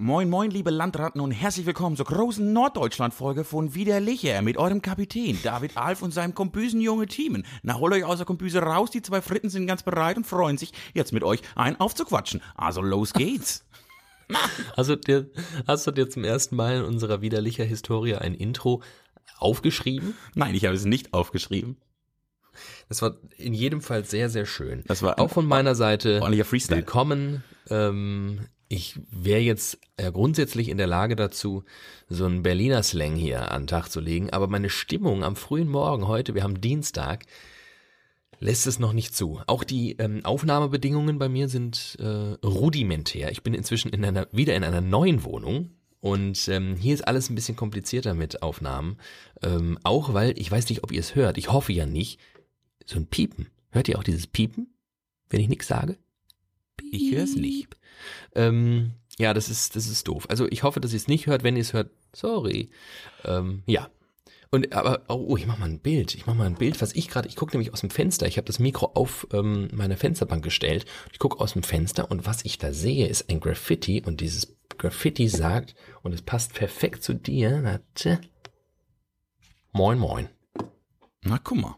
Moin, moin, liebe Landratten und herzlich willkommen zur großen Norddeutschland-Folge von Widerlicher mit eurem Kapitän David Alf und seinem Kombüsen junge Teamen. Na, holt euch aus der Kombüse raus, die zwei Fritten sind ganz bereit und freuen sich, jetzt mit euch ein aufzuquatschen. Also los geht's. Hast du dir, hast du dir zum ersten Mal in unserer widerlicher Historie ein Intro aufgeschrieben? Nein, ich habe es nicht aufgeschrieben. Das war in jedem Fall sehr, sehr schön. Das war auch von meiner Seite. ordentlicher Freestyle. Willkommen. Ähm, ich wäre jetzt äh, grundsätzlich in der Lage dazu, so einen Berliner Slang hier an den Tag zu legen, aber meine Stimmung am frühen Morgen heute, wir haben Dienstag, lässt es noch nicht zu. Auch die ähm, Aufnahmebedingungen bei mir sind äh, rudimentär. Ich bin inzwischen in einer, wieder in einer neuen Wohnung. Und ähm, hier ist alles ein bisschen komplizierter mit Aufnahmen. Ähm, auch weil, ich weiß nicht, ob ihr es hört, ich hoffe ja nicht, so ein Piepen. Hört ihr auch dieses Piepen, wenn ich nichts sage? Ich höre es nicht. Ähm, ja, das ist, das ist doof. Also ich hoffe, dass ihr es nicht hört. Wenn ihr es hört, sorry. Ähm, ja. Und aber oh, ich mach mal ein Bild. Ich mach mal ein Bild, was ich gerade. Ich gucke nämlich aus dem Fenster. Ich habe das Mikro auf ähm, meine Fensterbank gestellt. Ich gucke aus dem Fenster und was ich da sehe, ist ein Graffiti und dieses Graffiti sagt und es passt perfekt zu dir. Warte. Moin, moin. Na, guck mal.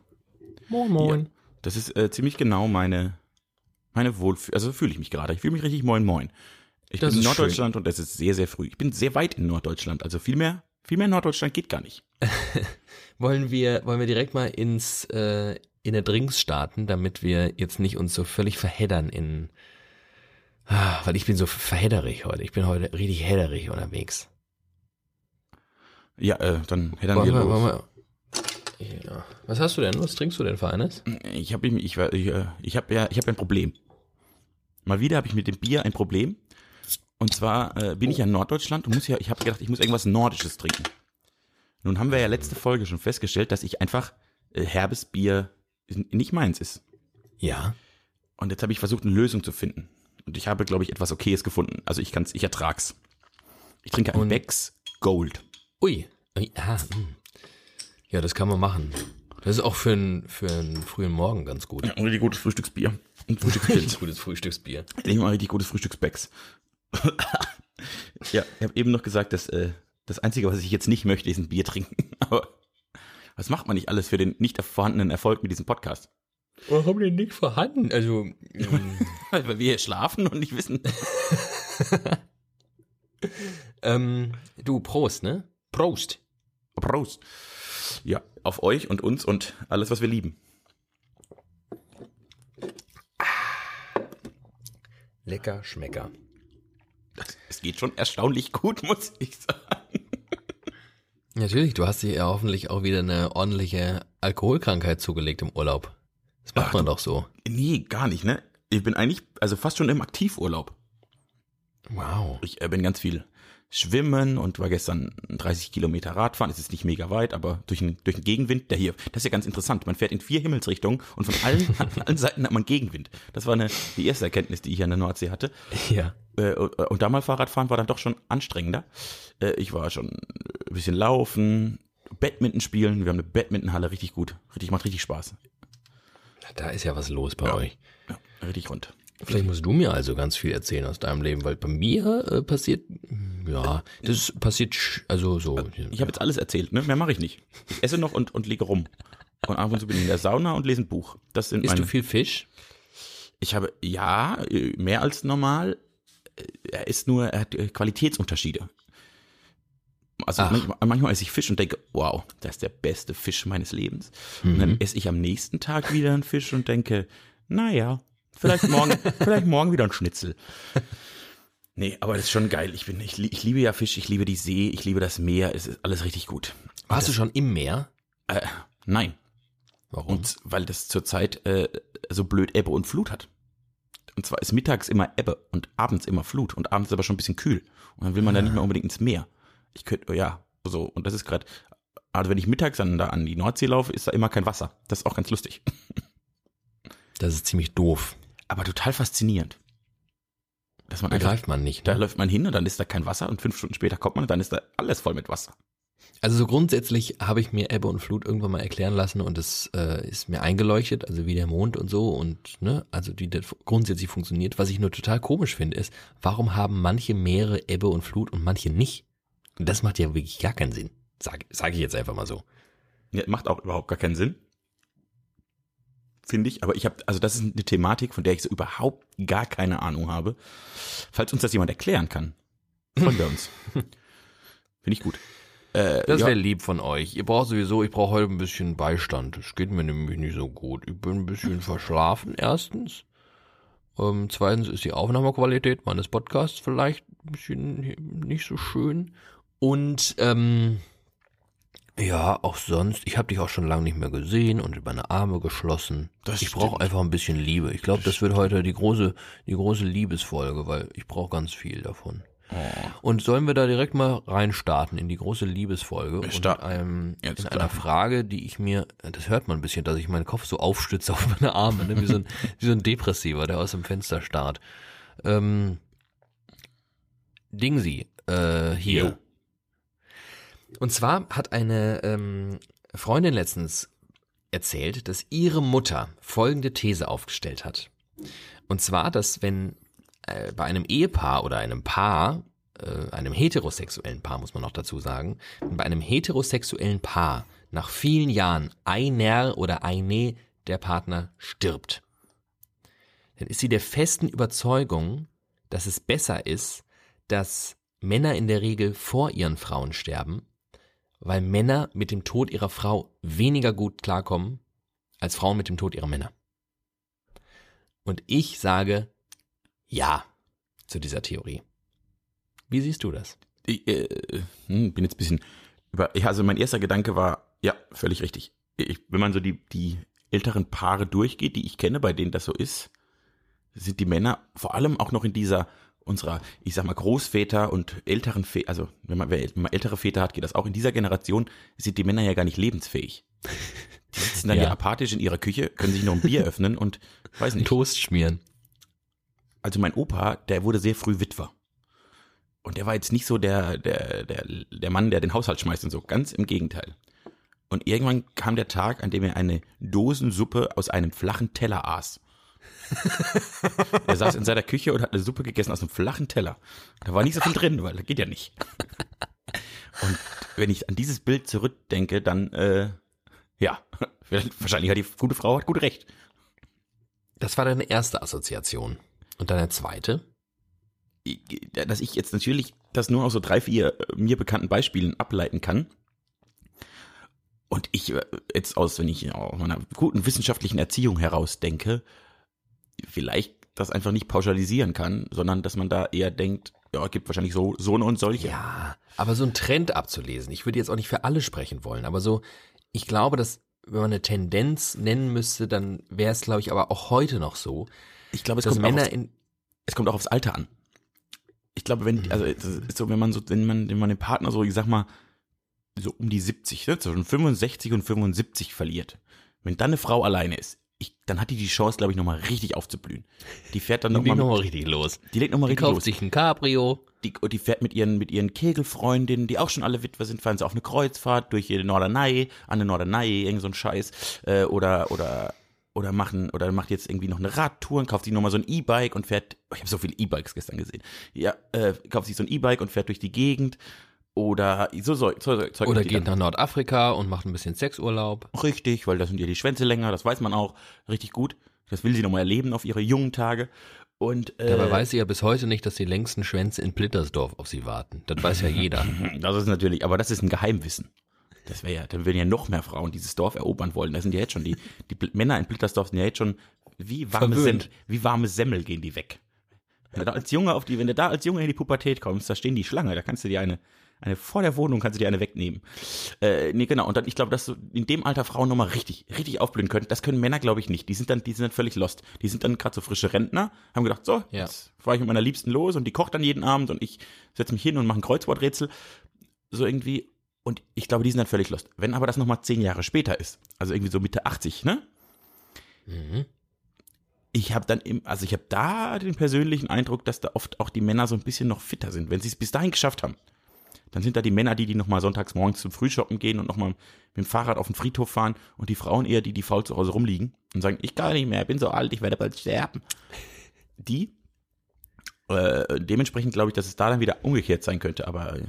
Moin, moin. Ja, das ist äh, ziemlich genau meine, meine Wohlfühl, also fühle ich mich gerade. Ich fühle mich richtig moin moin. Ich Das bin in Norddeutschland und es ist sehr, sehr früh. Ich bin sehr weit in Norddeutschland, also viel mehr, viel mehr in Norddeutschland geht gar nicht. Wollen wir, wollen wir direkt mal ins äh, in der Drinks starten, damit wir jetzt nicht uns so völlig verheddern in, ah, weil ich bin so verhedderig heute. Ich bin heute richtig hedderig unterwegs. Ja, äh, dann dann Wollen wir los. wir, ja. Was hast du denn? Was trinkst du denn für eines? Ich habe ich, ich, äh, ich habe ja, ich habe ein Problem. Mal wieder habe ich mit dem Bier ein Problem. Und zwar äh, bin ich ja in Norddeutschland und muss ja, ich habe gedacht, ich muss irgendwas Nordisches trinken. Nun haben wir ja letzte Folge schon festgestellt, dass ich einfach äh, herbes Bier nicht meins ist. Ja. Und jetzt habe ich versucht, eine Lösung zu finden. Und ich habe, glaube ich, etwas Okayes gefunden. Also ich kann's, ich ertrag's. Ich trinke ein Und- Becks Gold. Ui. Ui, ah, hm. Ja, das kann man machen. Das ist auch für einen für einen frühen Morgen ganz gut. Ja, ein richtig gutes Frühstücksbier. Und Frühstückspilz. gutes Frühstücksbier. Ich mal richtig gutes Frühstücksbecks. ja, ich habe eben noch gesagt, dass äh, das Einzige, was ich jetzt nicht möchte, ist ein Bier trinken. Aber was macht man nicht alles für den nicht vorhandenen Erfolg mit diesem Podcast? Warum denn nicht vorhanden? Also, ähm, Weil wir hier schlafen und nicht wissen. ähm, du, Prost, ne? Prost. Prost. Ja, auf euch und uns und alles, was wir lieben. Lecker Schmecker. Es geht schon erstaunlich gut, muss ich sagen. Natürlich, du hast dir ja hoffentlich auch wieder eine ordentliche Alkoholkrankheit zugelegt im Urlaub. Das macht Ach, man doch so. Nee, gar nicht, ne? Ich bin eigentlich, also fast schon im Aktivurlaub. Wow. Ich äh, bin ganz viel schwimmen und war gestern 30 Kilometer Radfahren. Es ist nicht mega weit, aber durch den, durch den Gegenwind, der hier, das ist ja ganz interessant. Man fährt in vier Himmelsrichtungen und von allen, allen Seiten hat man Gegenwind. Das war eine, die erste Erkenntnis, die ich an der Nordsee hatte. Ja. Äh, und und da mal Fahrradfahren war dann doch schon anstrengender. Äh, ich war schon ein bisschen laufen, Badminton spielen. Wir haben eine Badmintonhalle, richtig gut. Richtig, macht richtig Spaß. Da ist ja was los bei euch. Ja, richtig rund. Vielleicht musst du mir also ganz viel erzählen aus deinem Leben, weil bei mir äh, passiert, ja, das passiert, also so. Ich habe jetzt alles erzählt, ne? Mehr mache ich nicht. Ich esse noch und, und liege rum. Und ab und zu bin ich in der Sauna und lese ein Buch. Das sind Isst meine. du viel Fisch? Ich habe, ja, äh, mehr als normal. Äh, Er ist nur, er hat äh, Qualitätsunterschiede. Also manchmal, manchmal esse ich Fisch und denke, wow, das ist der beste Fisch meines Lebens. Und Mhm. dann esse ich am nächsten Tag wieder einen Fisch und denke, naja, vielleicht morgen, vielleicht morgen wieder ein Schnitzel. Nee, aber das ist schon geil. Ich bin, ich, ich liebe ja Fisch, ich liebe die See, ich liebe das Meer, es ist alles richtig gut. Warst du schon im Meer? Äh, nein. Warum? Und weil das zurzeit äh, so blöd Ebbe und Flut hat. Und zwar ist mittags immer Ebbe und abends immer Flut und abends aber schon ein bisschen kühl. Und dann will man da nicht mehr unbedingt ins Meer. Ich könnte, ja, so, und das ist gerade, also wenn ich mittags dann da an die Nordsee laufe, ist da immer kein Wasser. Das ist auch ganz lustig. Das ist ziemlich doof. Aber total faszinierend. Dass man Begreift man nicht. da Ne? läuft man hin und dann ist da kein Wasser und fünf Stunden später kommt man und dann ist da alles voll mit Wasser. Also so grundsätzlich habe ich mir Ebbe und Flut irgendwann mal erklären lassen und es äh, ist mir eingeleuchtet, also wie der Mond und so und ne, also wie das grundsätzlich funktioniert. Was ich nur total komisch finde, ist, warum haben manche Meere Ebbe und Flut und manche nicht? Und das macht ja wirklich gar keinen Sinn. Sag, sag ich jetzt einfach mal so. Ja, macht auch überhaupt gar keinen Sinn. Finde ich, aber ich habe, also das ist eine Thematik, von der ich so überhaupt gar keine Ahnung habe. Falls uns das jemand erklären kann, freuen wir uns. Finde ich gut. Äh, Das ja, wäre lieb von euch. Ihr braucht sowieso, ich brauche heute ein bisschen Beistand. Es geht mir nämlich nicht so gut. Ich bin ein bisschen verschlafen, erstens. Ähm, zweitens ist die Aufnahmequalität meines Podcasts vielleicht ein bisschen nicht so schön. Und ähm, ja, auch sonst, ich habe dich auch schon lange nicht mehr gesehen und meine Arme geschlossen. Das ich brauche einfach ein bisschen Liebe. Ich glaube, das wird heute die große, die große Liebesfolge, weil ich brauche ganz viel davon. oh, Und sollen wir da direkt mal reinstarten in die große Liebesfolge und einem, in klar. einer Frage, die ich mir, das hört man ein bisschen, dass ich meinen Kopf so aufstütze auf meine Arme, ne? wie, so ein, wie so ein Depressiver, der aus dem Fenster starrt. Ähm, Dingsi, äh, hier. Jo. Und zwar hat eine ähm, Freundin letztens erzählt, dass ihre Mutter folgende These aufgestellt hat. Und zwar, dass wenn äh, bei einem Ehepaar oder einem Paar, äh, einem heterosexuellen Paar muss man noch dazu sagen, wenn bei einem heterosexuellen Paar nach vielen Jahren einer oder eine der Partner stirbt, dann ist sie der festen Überzeugung, dass es besser ist, dass Männer in der Regel vor ihren Frauen sterben, weil Männer mit dem Tod ihrer Frau weniger gut klarkommen als Frauen mit dem Tod ihrer Männer. Und ich sage ja zu dieser Theorie. Wie siehst du das? ich äh, hm, bin jetzt ein bisschen über, also mein erster Gedanke war, ja, völlig richtig. Ich, wenn man so die, die älteren Paare durchgeht, die ich kenne, bei denen das so ist, sind die Männer vor allem auch noch in dieser unserer, ich sag mal, Großväter und älteren Väter, also wenn man, wenn man ältere Väter hat, geht das auch. In dieser Generation sind die Männer ja gar nicht lebensfähig. Die sitzen dann ja, Ja. apathisch in ihrer Küche, können sich noch ein Bier öffnen und weiß nicht. Toast schmieren. Also mein Opa, der wurde sehr früh Witwer. Und der war jetzt nicht so der, der, der, der Mann, der den Haushalt schmeißt und so. Ganz im Gegenteil. Und irgendwann kam der Tag, an dem er eine Dosensuppe aus einem flachen Teller aß. er saß in seiner Küche und hat eine Suppe gegessen aus einem flachen Teller. Da war nicht so viel drin, weil das geht ja nicht. Und wenn ich an dieses Bild zurückdenke, dann, äh, ja, wahrscheinlich hat die gute Frau hat gut recht. Das war deine erste Assoziation. Und deine zweite? dass ich jetzt natürlich das nur aus so drei, vier äh, mir bekannten Beispielen ableiten kann. Und ich äh, jetzt aus, wenn ich aus meiner guten wissenschaftlichen Erziehung heraus denke, vielleicht das einfach nicht pauschalisieren kann, sondern dass man da eher denkt, ja, gibt wahrscheinlich so, so und solche. Ja, aber so ein Trend abzulesen. Ich würde jetzt auch nicht für alle sprechen wollen, aber so, ich glaube, dass wenn man eine Tendenz nennen müsste, dann wäre es, glaube ich, aber auch heute noch so, Ich glaube, es dass kommt, auch Männer aufs, in, es kommt auch aufs Alter an. Ich glaube, wenn, also es ist so, wenn man so, wenn man, wenn man den Partner so, ich sag mal, so um die 70, ne, zwischen 65 und 75 verliert, wenn dann eine Frau alleine ist, ich, dann hat die die Chance, glaube ich, nochmal richtig aufzublühen. Die fährt dann die nochmal, legen noch nochmal richtig los. die legt nochmal Die richtig kauft los. sich ein Cabrio. Die, und die fährt mit ihren, mit ihren Kegelfreundinnen, die auch schon alle Witwer sind, fahren sie auf eine Kreuzfahrt durch die Norderney, an der Norderney, irgend so ein Scheiß, äh, oder, oder, oder machen, oder macht jetzt irgendwie noch eine Radtour und kauft sich nochmal so ein E-Bike und fährt, oh, ich habe so viele E-Bikes gestern gesehen, ja, äh, kauft sich so ein E-Bike und fährt durch die Gegend, oder so, so, so, so. Oder geht nach Nordafrika und macht ein bisschen Sexurlaub. Richtig, weil da sind ja die Schwänze länger, das weiß man auch, richtig gut. Das will sie nochmal erleben auf ihre jungen Tage. Und äh, Dabei weiß sie ja bis heute nicht, dass die längsten Schwänze in Blittersdorf auf sie warten. Das weiß ja jeder. Das ist natürlich, aber das ist ein Geheimwissen. Das wäre ja, dann würden ja noch mehr Frauen dieses Dorf erobern wollen. Das sind ja jetzt schon die, die Männer in Blittersdorf sind ja jetzt schon wie warme. Semmel, wie warme Semmel gehen die weg. Wenn du da als Junge auf die, wenn du da als Junge in die Pubertät kommst, da stehen die Schlange, da kannst du dir eine, eine vor der Wohnung kannst du dir eine wegnehmen. Äh, nee, genau. Und dann, ich glaube, dass so in dem Alter Frauen nochmal richtig, richtig aufblühen können. Das können Männer, glaube ich, nicht. Die sind dann, die sind dann völlig lost. Die sind dann gerade so frische Rentner, haben gedacht, so, Ja. jetzt fahre ich mit meiner Liebsten los und die kocht dann jeden Abend und ich setze mich hin und mache ein Kreuzworträtsel. So irgendwie. Und ich glaube, die sind dann völlig lost. Wenn aber das nochmal zehn Jahre später ist, also irgendwie so Mitte 80, ne? Mhm. ich habe dann im, also ich habe da den persönlichen Eindruck, dass da oft auch die Männer so ein bisschen noch fitter sind, wenn sie es bis dahin geschafft haben. Dann sind da die Männer, die, die nochmal sonntags morgens zum Frühshoppen gehen und nochmal mit dem Fahrrad auf den Friedhof fahren und die Frauen eher, die, die faul zu Hause rumliegen und sagen, ich kann nicht mehr, bin so alt, ich werde bald sterben. Die, äh, dementsprechend glaube ich, dass es da dann wieder umgekehrt sein könnte, aber äh,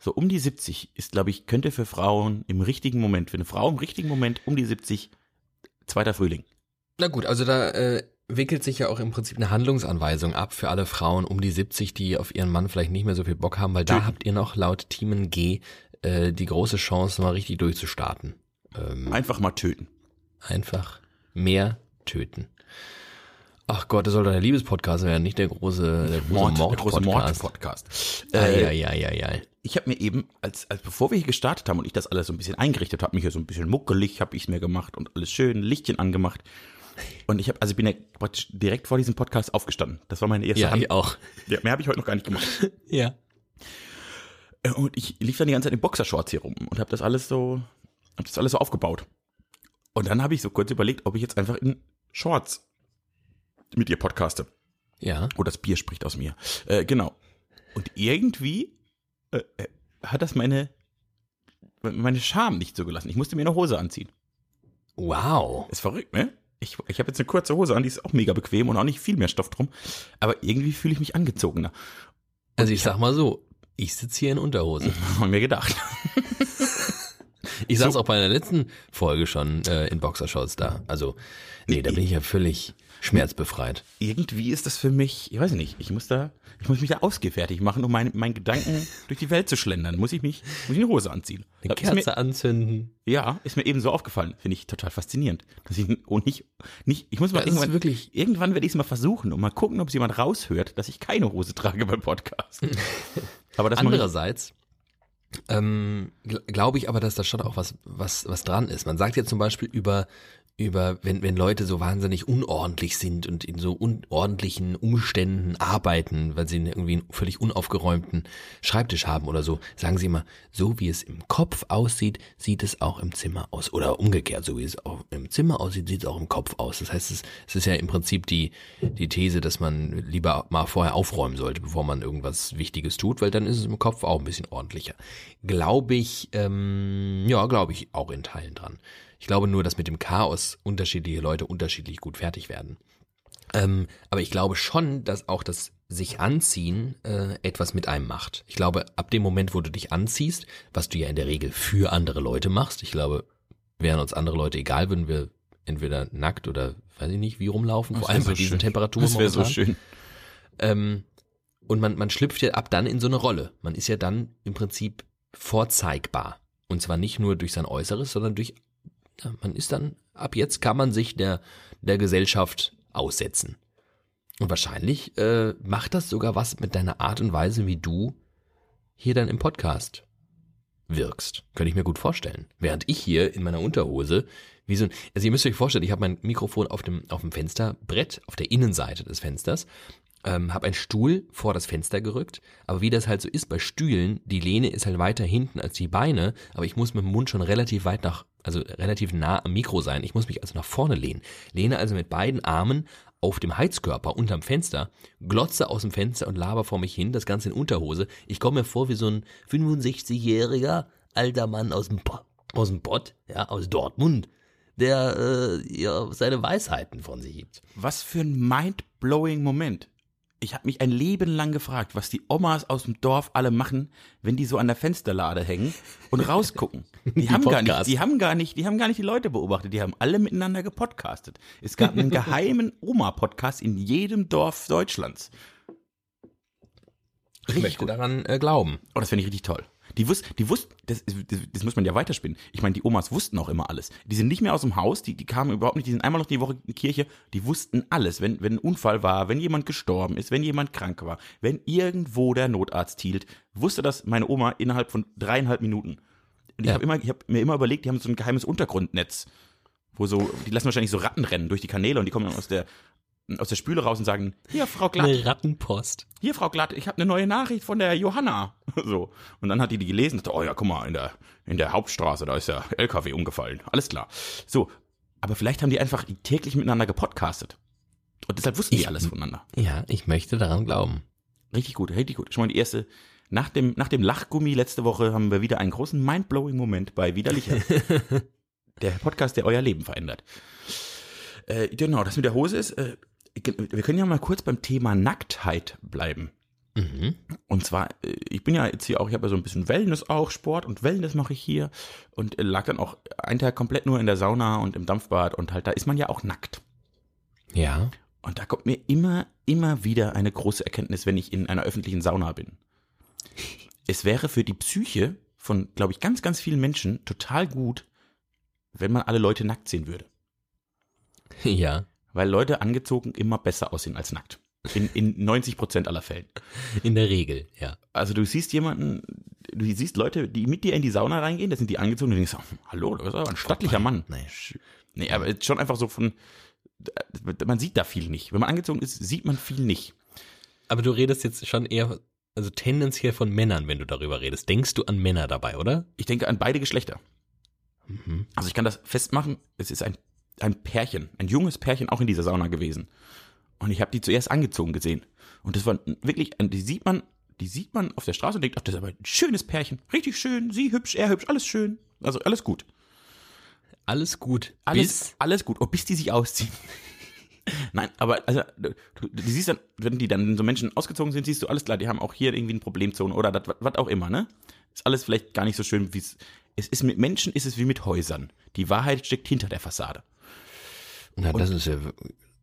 so um die 70 ist, glaube ich, könnte für Frauen im richtigen Moment, für eine Frau im richtigen Moment um die 70 zweiter Frühling. Na gut, also da äh, wickelt sich ja auch im Prinzip eine Handlungsanweisung ab für alle Frauen um die 70, die auf ihren Mann vielleicht nicht mehr so viel Bock haben, weil da habt ihr noch laut Teamen G äh, die große Chance, mal richtig durchzustarten. Ähm, Einfach mal töten. einfach mehr töten. Ach Gott, das soll doch der Liebespodcast werden, nicht der große, der große der große Mord-Podcast. Äh, Eieieiei. ich habe mir eben, als, als bevor wir hier gestartet haben und ich das alles so ein bisschen eingerichtet habe, mich hier so ein bisschen muckelig, habe ich mir gemacht und alles schön, Lichtchen angemacht. Und ich habe, also ich bin ja praktisch direkt vor diesem Podcast aufgestanden. Das war meine erste Ja, Hand. ich auch. Ja, mehr habe ich heute noch gar nicht gemacht. Ja. Äh, Und ich lief dann die ganze Zeit in Boxershorts hier rum und habe das alles so, habe das alles so aufgebaut. Und dann habe ich so kurz überlegt, ob ich jetzt einfach in Shorts mit ihr podcaste. Ja. Oh, das Bier spricht aus mir. Äh, genau. Und irgendwie äh, äh, hat das meine, meine Scham nicht so gelassen. Ich musste mir eine Hose anziehen. Wow. Ist verrückt, ne? Ich, ich habe jetzt eine kurze Hose an, die ist auch mega bequem und auch nicht viel mehr Stoff drum. Aber irgendwie fühle ich mich angezogener. Also ich sag mal so, ich sitze hier in Unterhose. Haben mir gedacht. Ich saß auch bei der letzten Folge schon äh, in Boxershorts da. Also, nee, da bin ich ja völlig schmerzbefreit. Irgendwie ist das für mich, ich weiß nicht, ich muss da, ich muss mich da ausgefertigt machen, um meinen meinen Gedanken durch die Welt zu schlendern. Muss ich mich, muss ich eine Hose anziehen. Eine Das ist mir, Kerze anzünden. ja, ist mir eben so aufgefallen. Finde ich total faszinierend. Dass ich, oh, nicht, nicht, ich muss mal Das irgendwann, wirklich- irgendwann werde ich es mal versuchen und mal gucken, ob es jemand raushört, dass ich keine Hose trage beim Podcast. Aber das Andererseits ähm, gl glaube ich aber, dass da schon auch was, was, was dran ist. Man sagt ja zum Beispiel über, über, wenn, wenn Leute so wahnsinnig unordentlich sind und in so unordentlichen Umständen arbeiten, weil sie irgendwie einen völlig unaufgeräumten Schreibtisch haben oder so, sagen sie immer, so wie es im Kopf aussieht, sieht es auch im Zimmer aus. Oder umgekehrt, so wie es auch im Zimmer aussieht, sieht es auch im Kopf aus. Das heißt, es, es ist ja im Prinzip die, die These, dass man lieber mal vorher aufräumen sollte, bevor man irgendwas Wichtiges tut, weil dann ist es im Kopf auch ein bisschen ordentlicher. Glaube ich, ähm, ja, glaube ich auch in Teilen dran. Ich glaube nur, dass mit dem Chaos unterschiedliche Leute unterschiedlich gut fertig werden. Ähm, aber ich glaube schon, dass auch das sich anziehen äh, etwas mit einem macht. Ich glaube, ab dem Moment, wo du dich anziehst, was du ja in der Regel für andere Leute machst, ich glaube, wären uns andere Leute egal, würden wir entweder nackt oder weiß ich nicht, wie rumlaufen, vor Das allem wär bei so diesen schön. Temperaturen. Das wäre so schön. Ähm, und man, man schlüpft ja ab dann in so eine Rolle. Man ist ja dann im Prinzip vorzeigbar. Und zwar nicht nur durch sein Äußeres, sondern durch, man ist dann, ab jetzt kann man sich der, der Gesellschaft aussetzen. Und wahrscheinlich äh, macht das sogar was mit deiner Art und Weise, wie du hier dann im Podcast wirkst. Könnte ich mir gut vorstellen. Während ich hier in meiner Unterhose, wie so ein, also ihr müsst euch vorstellen, ich habe mein Mikrofon auf dem, auf dem Fensterbrett, auf der Innenseite des Fensters, ähm, habe einen Stuhl vor das Fenster gerückt, aber wie das halt so ist bei Stühlen, die Lehne ist halt weiter hinten als die Beine, aber ich muss mit dem Mund schon relativ weit nach, also relativ nah am Mikro sein. Ich muss mich also nach vorne lehnen. Lehne also mit beiden Armen auf dem Heizkörper unterm Fenster, glotze aus dem Fenster und laber vor mich hin, das Ganze in Unterhose. Ich komme mir vor wie so ein 65-jähriger alter Mann aus dem, aus dem Pott, ja, aus Dortmund, der äh, ja, seine Weisheiten von sich gibt. Was für ein mind-blowing Moment. Ich habe mich ein Leben lang gefragt, was die Omas aus dem Dorf alle machen, wenn die so an der Fensterlade hängen und rausgucken. Die, haben gar nicht, die haben gar nicht, die haben gar nicht die Leute beobachtet, die haben alle miteinander gepodcastet. Es gab einen geheimen Oma-Podcast in jedem Dorf Deutschlands. Ich möchte daran äh, glauben. Oh, das finde ich richtig toll. Die wussten, die wussten, das, das, das muss man ja weiterspinnen. Ich meine, die Omas wussten auch immer alles. Die sind nicht mehr aus dem Haus, die, die kamen überhaupt nicht, die sind einmal noch die Woche in die Kirche, die wussten alles. Wenn, wenn ein Unfall war, wenn jemand gestorben ist, wenn jemand krank war, wenn irgendwo der Notarzt hielt, wusste das meine Oma innerhalb von dreieinhalb Minuten. Und ich Ja. habe immer, ich habe mir immer überlegt, die haben so ein geheimes Untergrundnetz, wo so, die lassen wahrscheinlich so Ratten rennen durch die Kanäle und die kommen dann aus der, aus der Spüle raus und sagen, hier, Frau Glatt, Eine Rattenpost. hier, Frau Glatt, ich habe eine neue Nachricht von der Johanna. So. Und dann hat die die gelesen und dachte, oh ja, guck mal, in der, in der Hauptstraße, da ist der LKW umgefallen. Alles klar. So. Aber vielleicht haben die einfach täglich miteinander gepodcastet. Und deshalb wussten die Ich- alles voneinander. Ja, ich möchte daran glauben. Richtig gut, richtig gut. Schon mal die erste. Nach dem, nach dem Lachgummi letzte Woche haben wir wieder einen großen mindblowing Moment bei Widerlicher. der Podcast, der euer Leben verändert. Äh, genau, das mit der Hose ist, äh, wir können ja mal kurz beim Thema Nacktheit bleiben. Mhm. Und zwar, äh, ich bin ja jetzt hier auch, ich habe ja so ein bisschen Wellness auch, Sport und Wellness mache ich hier und äh, lag dann auch einen Tag komplett nur in der Sauna und im Dampfbad und halt, da ist man ja auch nackt. Ja. Und da kommt mir immer, immer wieder eine große Erkenntnis, wenn ich in einer öffentlichen Sauna bin. Es wäre für die Psyche von, glaube ich, ganz, ganz vielen Menschen total gut, wenn man alle Leute nackt sehen würde. Ja. Weil Leute angezogen immer besser aussehen als nackt. In, in 90 Prozent aller Fällen. In der Regel, ja. Also du siehst jemanden, du siehst Leute, die mit dir in die Sauna reingehen, da sind die angezogen und du denkst, oh, hallo, das ist aber ein stattlicher Mann. Nee. Nee, aber schon einfach so von, man sieht da viel nicht. Wenn man angezogen ist, sieht man viel nicht. Aber du redest jetzt schon eher, also tendenziell von Männern, wenn du darüber redest. Denkst du an Männer dabei, oder? Ich denke an beide Geschlechter. Mhm. Also ich kann das festmachen, es ist ein, ein Pärchen, ein junges Pärchen auch in dieser Sauna gewesen. Und ich habe die zuerst angezogen gesehen. Und das war wirklich, die sieht man, die sieht man auf der Straße und denkt, ach, das ist aber ein schönes Pärchen. Richtig schön, sie hübsch, er hübsch, alles schön. Also alles gut. Alles gut. Alles, alles gut. Oh, bis die sich ausziehen. Nein, aber also du, du, siehst dann, wenn die dann so Menschen ausgezogen sind, siehst du alles klar, die haben auch hier irgendwie eine Problemzone oder das, was auch immer, ne? Ist alles vielleicht gar nicht so schön, wie es es ist mit Menschen ist es wie mit Häusern. Die Wahrheit steckt hinter der Fassade. na, das ist ja,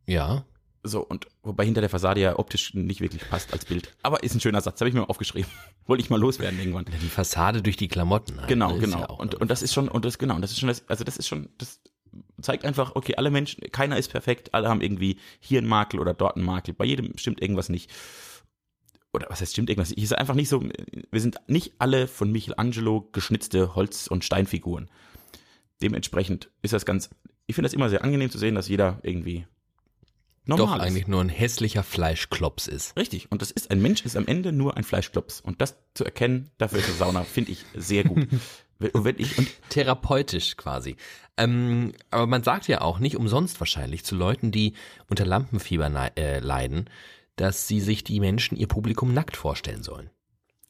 ja. So, und wobei hinter der Fassade ja optisch nicht wirklich passt als Bild. Aber ist ein schöner Satz, habe ich mir mal aufgeschrieben. Wollte ich mal loswerden irgendwann. Die Fassade durch die Klamotten. Halt, Genau, ne, genau. ja und, und das ist schon, und das, genau, und das ist schon das, also das ist schon, das zeigt einfach, okay, alle Menschen, keiner ist perfekt, alle haben irgendwie hier einen Makel oder dort einen Makel, bei jedem stimmt irgendwas nicht. Oder was heißt stimmt irgendwas nicht? Ich sage einfach nicht so, wir sind nicht alle von Michelangelo geschnitzte Holz- und Steinfiguren. Dementsprechend ist das ganz, ich finde das immer sehr angenehm zu sehen, dass jeder irgendwie doch normal ist. eigentlich nur ein hässlicher Fleischklops ist. Richtig. Und das ist, ein Mensch ist am Ende nur ein Fleischklops. Und das zu erkennen, dafür ist eine Sauna, finde ich sehr gut. Und wenn ich, und Therapeutisch quasi. Ähm, aber man sagt ja auch nicht umsonst wahrscheinlich zu Leuten, die unter Lampenfieber äh, leiden, dass sie sich die Menschen, ihr Publikum nackt vorstellen sollen.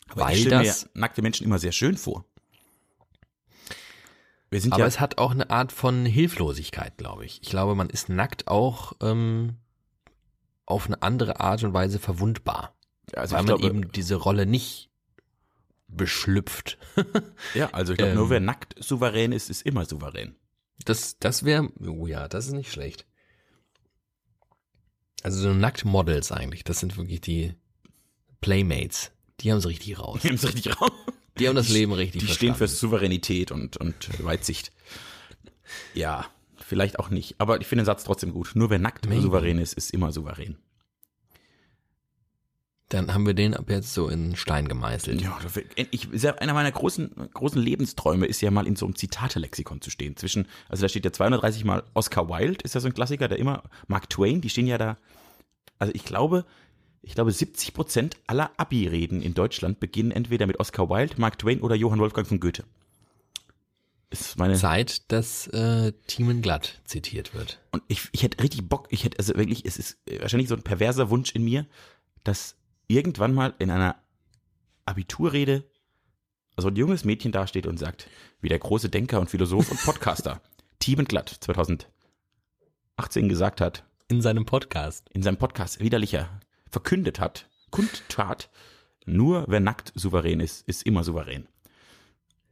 aber Weil ich stelle mir das- nackte Menschen immer sehr schön vor. Wir sind Aber ja, es hat auch eine Art von Hilflosigkeit, glaube ich. Ich glaube, man ist nackt auch ähm, auf eine andere Art und Weise verwundbar, also weil ich man glaube, eben diese Rolle nicht beschlüpft. ja, also ich glaube, ähm, nur wer nackt souverän ist, ist immer souverän. Das, das wäre, oh ja, das ist nicht schlecht. Also so Nacktmodels eigentlich, das sind wirklich die Playmates. Die haben es richtig raus. Die haben es richtig raus. Die haben das Leben richtig Die stehen für verstanden. Souveränität und, und Weitsicht. Ja, vielleicht auch nicht. Aber ich finde den Satz trotzdem gut. Nur wer nackt Maybe. souverän ist, ist immer souverän. Dann haben wir den ab jetzt so in Stein gemeißelt. Ja, ich, einer meiner großen, großen Lebensträume ist ja mal in so einem Zitate-Lexikon zu stehen. Zwischen, also da steht ja 230 Mal Oscar Wilde, ist ja so ein Klassiker, der immer, Mark Twain, die stehen ja da, also ich glaube, ich glaube 70 Prozent aller Abi-Reden in Deutschland beginnen entweder mit Oscar Wilde, Mark Twain oder Johann Wolfgang von Goethe. Ist meine, Zeit, dass äh, Thiemen Glatt zitiert wird. und ich, ich hätte richtig Bock, ich hätte, also wirklich, es ist wahrscheinlich so ein perverser Wunsch in mir, dass irgendwann mal in einer Abiturrede so ein junges Mädchen dasteht und sagt, wie der große Denker und Philosoph und Podcaster Thieben Glatt 2018 gesagt hat, In seinem Podcast. in seinem Podcast widerlicher verkündet hat, kundtat, nur wer nackt souverän ist, ist immer souverän.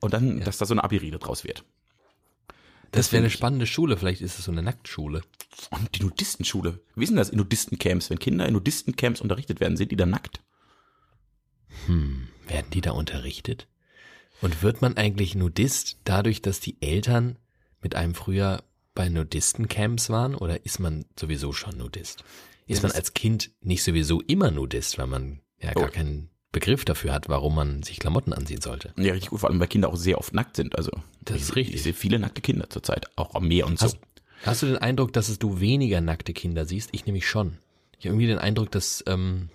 Und dann, Ja. dass da so eine Abi-Rede draus wird. Das wäre eine spannende Schule, vielleicht ist es so eine Nacktschule. Und die Nudistenschule. Wie ist denn das in Nudistencamps? Wenn Kinder in Nudistencamps unterrichtet werden, sind die dann nackt? Hm, werden die da unterrichtet? Und wird man eigentlich Nudist dadurch, dass die Eltern mit einem früher bei Nudistencamps waren oder ist man sowieso schon Nudist? Ist man als Kind nicht sowieso immer Nudist, weil man ja gar Oh. keinen Begriff dafür hat, warum man sich Klamotten anziehen sollte? Ja, richtig gut, vor allem weil Kinder auch sehr oft nackt sind. Also Das ist richtig. Ich sehe viele nackte Kinder zurzeit, auch am Meer und so. Hast, hast du den Eindruck, dass es du weniger nackte Kinder siehst? Ich nämlich schon. Ich habe irgendwie den Eindruck, dass ähm,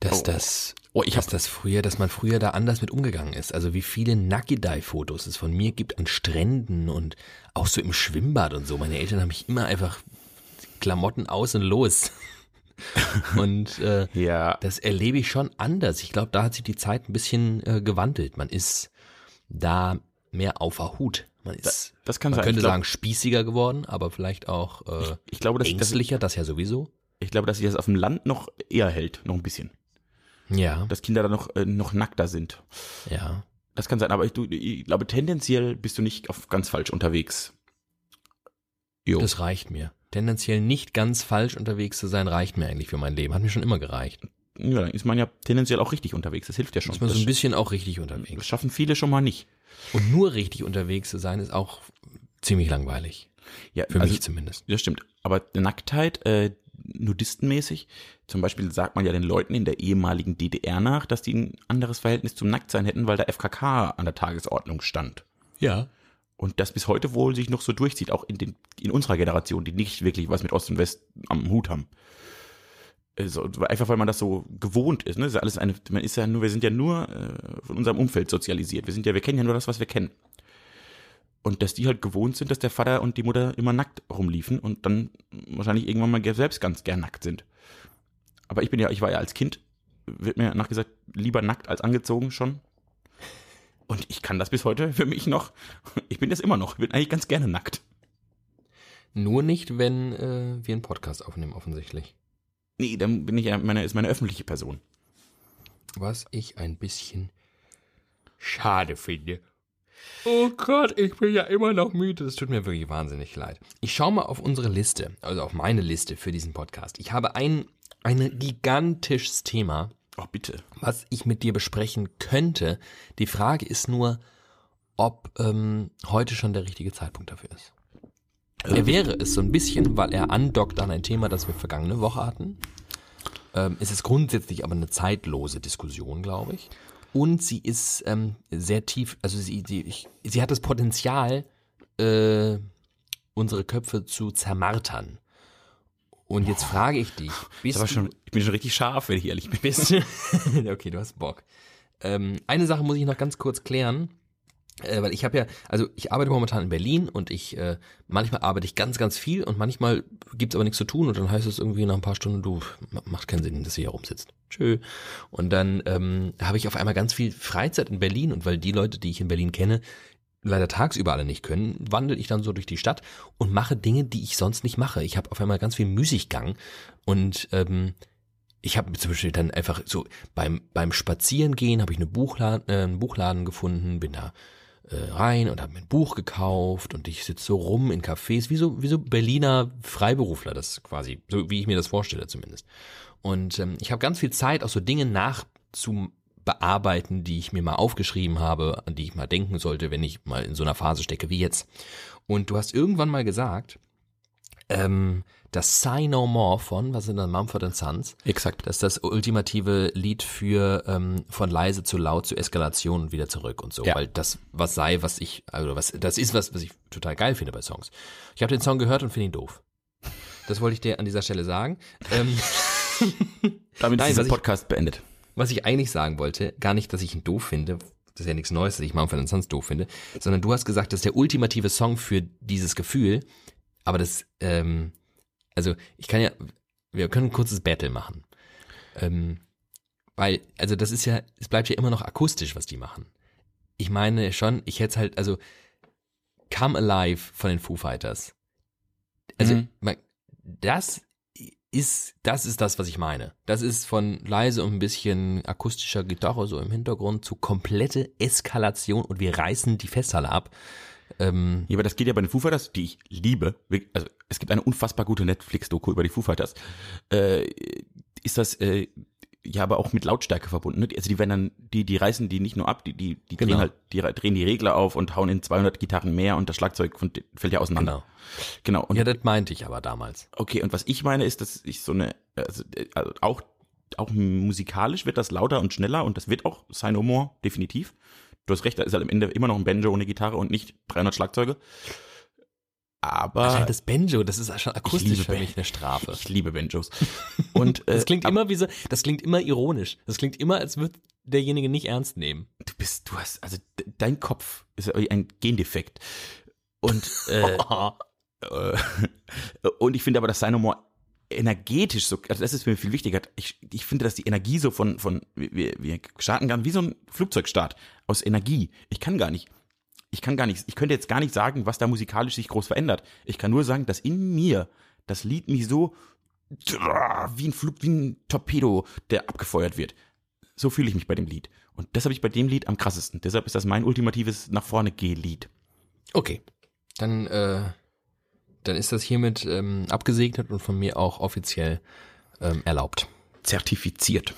dass Oh. das, Oh, ich dass das früher, dass man früher da anders mit umgegangen ist. Also wie viele Nakidai-Fotos es von mir gibt an Stränden und auch so im Schwimmbad und so. Meine Eltern haben mich immer einfach Klamotten aus und los. und äh, Ja. das erlebe ich schon anders. Ich glaube, da hat sich die Zeit ein bisschen äh, gewandelt. Man ist da mehr auf der Hut. Man ist, Das kann man sein. könnte ich, glaub, sagen, spießiger geworden, aber vielleicht auch äh, ich glaube, dass, ängstlicher, das ja sowieso. ich glaube, dass sich das auf dem Land noch eher hält, noch ein bisschen. Ja, Dass Kinder da noch, äh, noch nackter sind. ja. Das kann sein, aber ich, du, ich glaube, tendenziell bist du nicht auf ganz falsch unterwegs. Jo. Das reicht mir. Tendenziell nicht ganz falsch unterwegs zu sein, reicht mir eigentlich für mein Leben. Hat mir schon immer gereicht. ja, dann ist man ja tendenziell auch richtig unterwegs. Das hilft ja schon. Ist man so Das, ein bisschen auch richtig das unterwegs. schaffen viele schon mal nicht. Und nur richtig unterwegs zu sein, ist auch ziemlich langweilig. Ja, Für also, mich zumindest. Das stimmt. Aber Nacktheit, äh, nudistenmäßig, zum Beispiel sagt man ja den Leuten in der ehemaligen DDR nach, dass die ein anderes Verhältnis zum Nacktsein hätten, weil der FKK an der Tagesordnung stand. Ja. Und das bis heute wohl sich noch so durchzieht, auch in, den, in unserer Generation, die nicht wirklich was mit Ost und West am Hut haben. Also, einfach weil man das so gewohnt ist. Ne? Ist ja alles eine, man ist ja nur, wir sind ja nur äh, von unserem Umfeld sozialisiert. Wir sind ja, wir kennen ja nur das, was wir kennen. Und dass die halt gewohnt sind, dass der Vater und die Mutter immer nackt rumliefen und dann wahrscheinlich irgendwann mal selbst ganz gern nackt sind. Aber ich bin ja, ich war ja als Kind, wird mir nachgesagt, lieber nackt als angezogen schon. Und ich kann das bis heute für mich noch. Ich bin das immer noch. Ich bin eigentlich ganz gerne nackt. Nur nicht, wenn äh, wir einen Podcast aufnehmen, offensichtlich. Nee, dann bin ich ja meine, ist meine öffentliche Person. Was ich ein bisschen schade finde. Oh Gott, ich bin ja immer noch müde. Das tut mir wirklich wahnsinnig leid. Ich schaue mal auf unsere Liste, also auf meine Liste für diesen Podcast. Ich habe ein, ein gigantisches Thema, Oh, bitte. was ich mit dir besprechen könnte. Die Frage ist nur, ob ähm, heute schon der richtige Zeitpunkt dafür ist. Er wäre es so ein bisschen, weil er andockt an ein Thema, das wir vergangene Woche hatten. Ähm, es ist grundsätzlich aber eine zeitlose Diskussion, glaube ich. Und sie ist ähm, sehr tief, also sie, sie, ich, sie hat das Potenzial, äh, unsere Köpfe zu zermartern. Und jetzt frage ich dich, bist Das du- schon, ich bin schon richtig scharf, wenn ich ehrlich bin. bist du? okay, du hast Bock. Ähm, eine Sache muss ich noch ganz kurz klären. Äh, weil ich habe ja, also ich arbeite momentan in Berlin und ich, äh, manchmal arbeite ich ganz, ganz viel und manchmal gibt's aber nichts zu tun und dann heißt es irgendwie nach ein paar Stunden, du, ma- macht keinen Sinn, dass ihr hier rumsitzt. Tschö. Und dann ähm, habe ich auf einmal ganz viel Freizeit in Berlin und weil die Leute, die ich in Berlin kenne, leider tagsüber alle nicht können, wandel ich dann so durch die Stadt und mache Dinge, die ich sonst nicht mache. Ich habe auf einmal ganz viel Müßiggang und ähm, ich habe zum Beispiel dann einfach so beim beim Spazierengehen habe ich eine Buchladen, äh, einen Buchladen gefunden, bin da äh, rein und habe mir ein Buch gekauft und ich sitze so rum in Cafés, wie so wie so Berliner Freiberufler, das quasi so wie ich mir das vorstelle zumindest. Und ähm, ich habe ganz viel Zeit, auch so Dinge nachzubearbeiten, die ich mir mal aufgeschrieben habe, an die ich mal denken sollte, wenn ich mal in so einer Phase stecke wie jetzt. Und du hast irgendwann mal gesagt, ähm, das Say No More von, was sind dann Mumford Sons, Exakt. das ist das ultimative Lied für ähm, von leise zu laut zu Eskalation und wieder zurück und so, Ja. weil das was sei, was ich also was das ist was was ich total geil finde bei Songs. Ich habe den Song gehört und finde ihn doof. Das wollte ich dir an dieser Stelle sagen. Ähm, Damit Nein, ist dieser was ich- Podcast beendet. Was ich eigentlich sagen wollte, gar nicht, dass ich ihn doof finde, das ist ja nichts Neues, dass ich Mumford Sons doof finde, sondern du hast gesagt, das ist der ultimative Song für dieses Gefühl, aber das, ähm, also ich kann ja, wir können ein kurzes Battle machen. Ähm, weil, also das ist ja, es bleibt ja immer noch akustisch, was die machen. Ich meine schon, ich hätte halt, also Come Alive von den Foo Fighters. Also, Mhm. man, das ist, das ist das, was ich meine. Das ist von leise und ein bisschen akustischer Gitarre so im Hintergrund zu komplette Eskalation und wir reißen die Festhalle ab. Ähm, Ja, aber das geht ja bei den Foo Fighters, die ich liebe. Also es gibt eine unfassbar gute Netflix-Doku über die Foo Fighters. Äh, ist das äh, ja aber auch mit Lautstärke verbunden. Ne? Also die werden dann, die, die reißen die nicht nur ab, die, die, die drehen Genau. halt, die re- drehen die Regler auf und hauen in 200 Gitarren mehr und das Schlagzeug von, fällt ja auseinander. genau. Genau. Und Ja, das meinte ich aber damals. Okay, und was ich meine ist, dass ich so eine, also, also auch, auch musikalisch wird das lauter und schneller und das wird auch No More, definitiv. Du hast recht, da ist halt am Ende immer noch ein Banjo ohne Gitarre und nicht 300 Schlagzeuge. Aber Allein das Banjo, das ist schon akustisch für mich eine Strafe. ich liebe Banjos. Und äh, Das klingt immer wie so, das klingt immer ironisch. Das klingt immer, als würde derjenige nicht ernst nehmen. du bist, du hast, also de- dein Kopf ist ein Gendefekt. Und äh, Äh, und ich finde aber, dass sein Humor energetisch so, also das ist mir viel wichtiger. Ich, ich finde, dass die Energie so von, von, wir, wir starten gar wie so ein Flugzeugstart aus Energie. Ich kann gar nicht, ich kann gar nicht, ich könnte jetzt gar nicht sagen, was da musikalisch sich groß verändert. Ich kann nur sagen, dass in mir das Lied mich so wie ein Flug, wie ein Torpedo, der abgefeuert wird. So fühle ich mich bei dem Lied. Und das habe ich bei dem Lied am krassesten. Deshalb ist das mein ultimatives nach vorne Geh-Lied. Okay. Dann, äh, dann ist das hiermit ähm, abgesegnet und von mir auch offiziell ähm, erlaubt. Zertifiziert.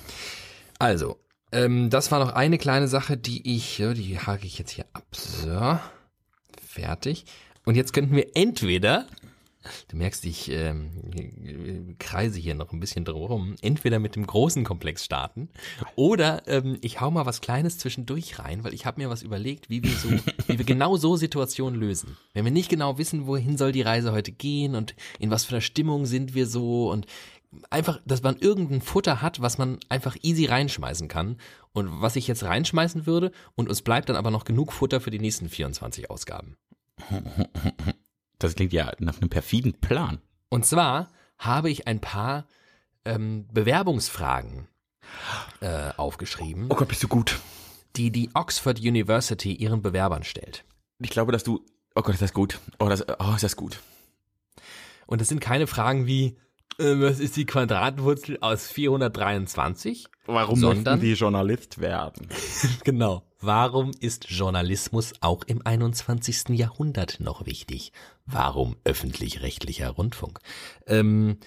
Also, ähm, das war noch eine kleine Sache, die ich, die hake ich jetzt hier ab. So, fertig. Und jetzt könnten wir entweder, du merkst, ich ähm, kreise hier noch ein bisschen drumherum, entweder mit dem großen Komplex starten oder ähm, ich hau mal was Kleines zwischendurch rein, weil ich habe mir was überlegt, wie wir so, wie wir genau so Situationen lösen. Wenn wir nicht genau wissen, wohin soll die Reise heute gehen und in was für einer Stimmung sind wir so und einfach, dass man irgendein Futter hat, was man einfach easy reinschmeißen kann und was ich jetzt reinschmeißen würde und uns bleibt dann aber noch genug Futter für die nächsten 24 Ausgaben. Das klingt ja nach einem perfiden Plan. Und zwar habe ich ein paar ähm, Bewerbungsfragen äh, aufgeschrieben, Oh Gott, bist du gut. die die Oxford University ihren Bewerbern stellt. Ich glaube, dass du. Oh Gott, ist das gut. Oh, das, oh ist das gut. Und es sind keine Fragen wie, äh, was ist die Quadratwurzel aus 423? Warum Sondern- möchten die Journalist werden? Genau. Warum ist Journalismus auch im 21. Jahrhundert noch wichtig? Warum öffentlich-rechtlicher Rundfunk? Ähm,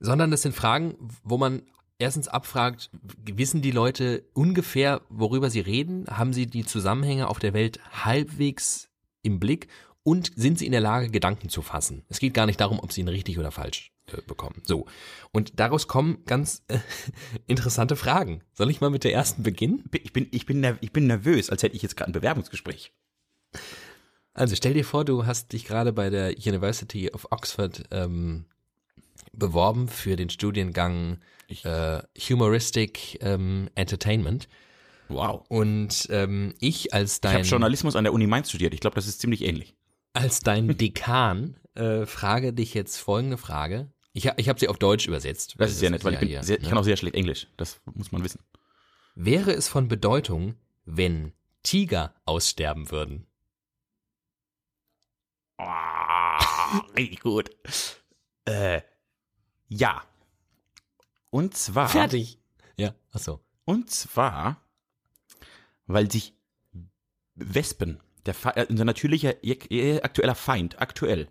sondern das sind Fragen, wo man erstens abfragt, wissen die Leute ungefähr, worüber sie reden? Haben sie die Zusammenhänge auf der Welt halbwegs im Blick? Und sind sie in der Lage, Gedanken zu fassen? Es geht gar nicht darum, ob sie ihn richtig oder falsch äh, bekommen. So. Und daraus kommen ganz äh, interessante Fragen. Soll ich mal mit der ersten beginnen? Ich bin, ich bin, ich bin nervös, als hätte ich jetzt gerade ein Bewerbungsgespräch. Also stell dir vor, du hast dich gerade bei der University of Oxford ähm, beworben für den Studiengang äh, Humoristic ähm, Entertainment. Wow. Und ähm, ich als Ich habe dein, Journalismus an der Uni Mainz studiert. Ich glaube, das ist ziemlich ähnlich. Als dein Dekan äh, frage dich jetzt folgende Frage. Ich, ich habe sie auf Deutsch übersetzt. Das ist sehr nett, weil ich, bin hier, sehr, ich ne? kann auch sehr schlecht Englisch. Das muss man wissen. Wäre es von Bedeutung, wenn Tiger aussterben würden? Oh, richtig gut. Äh, ja. Und zwar. Fertig. Ja, ach so. Und zwar, weil sich Wespen, der Fe- äh, unser natürlicher, äh, aktueller Feind, aktuell,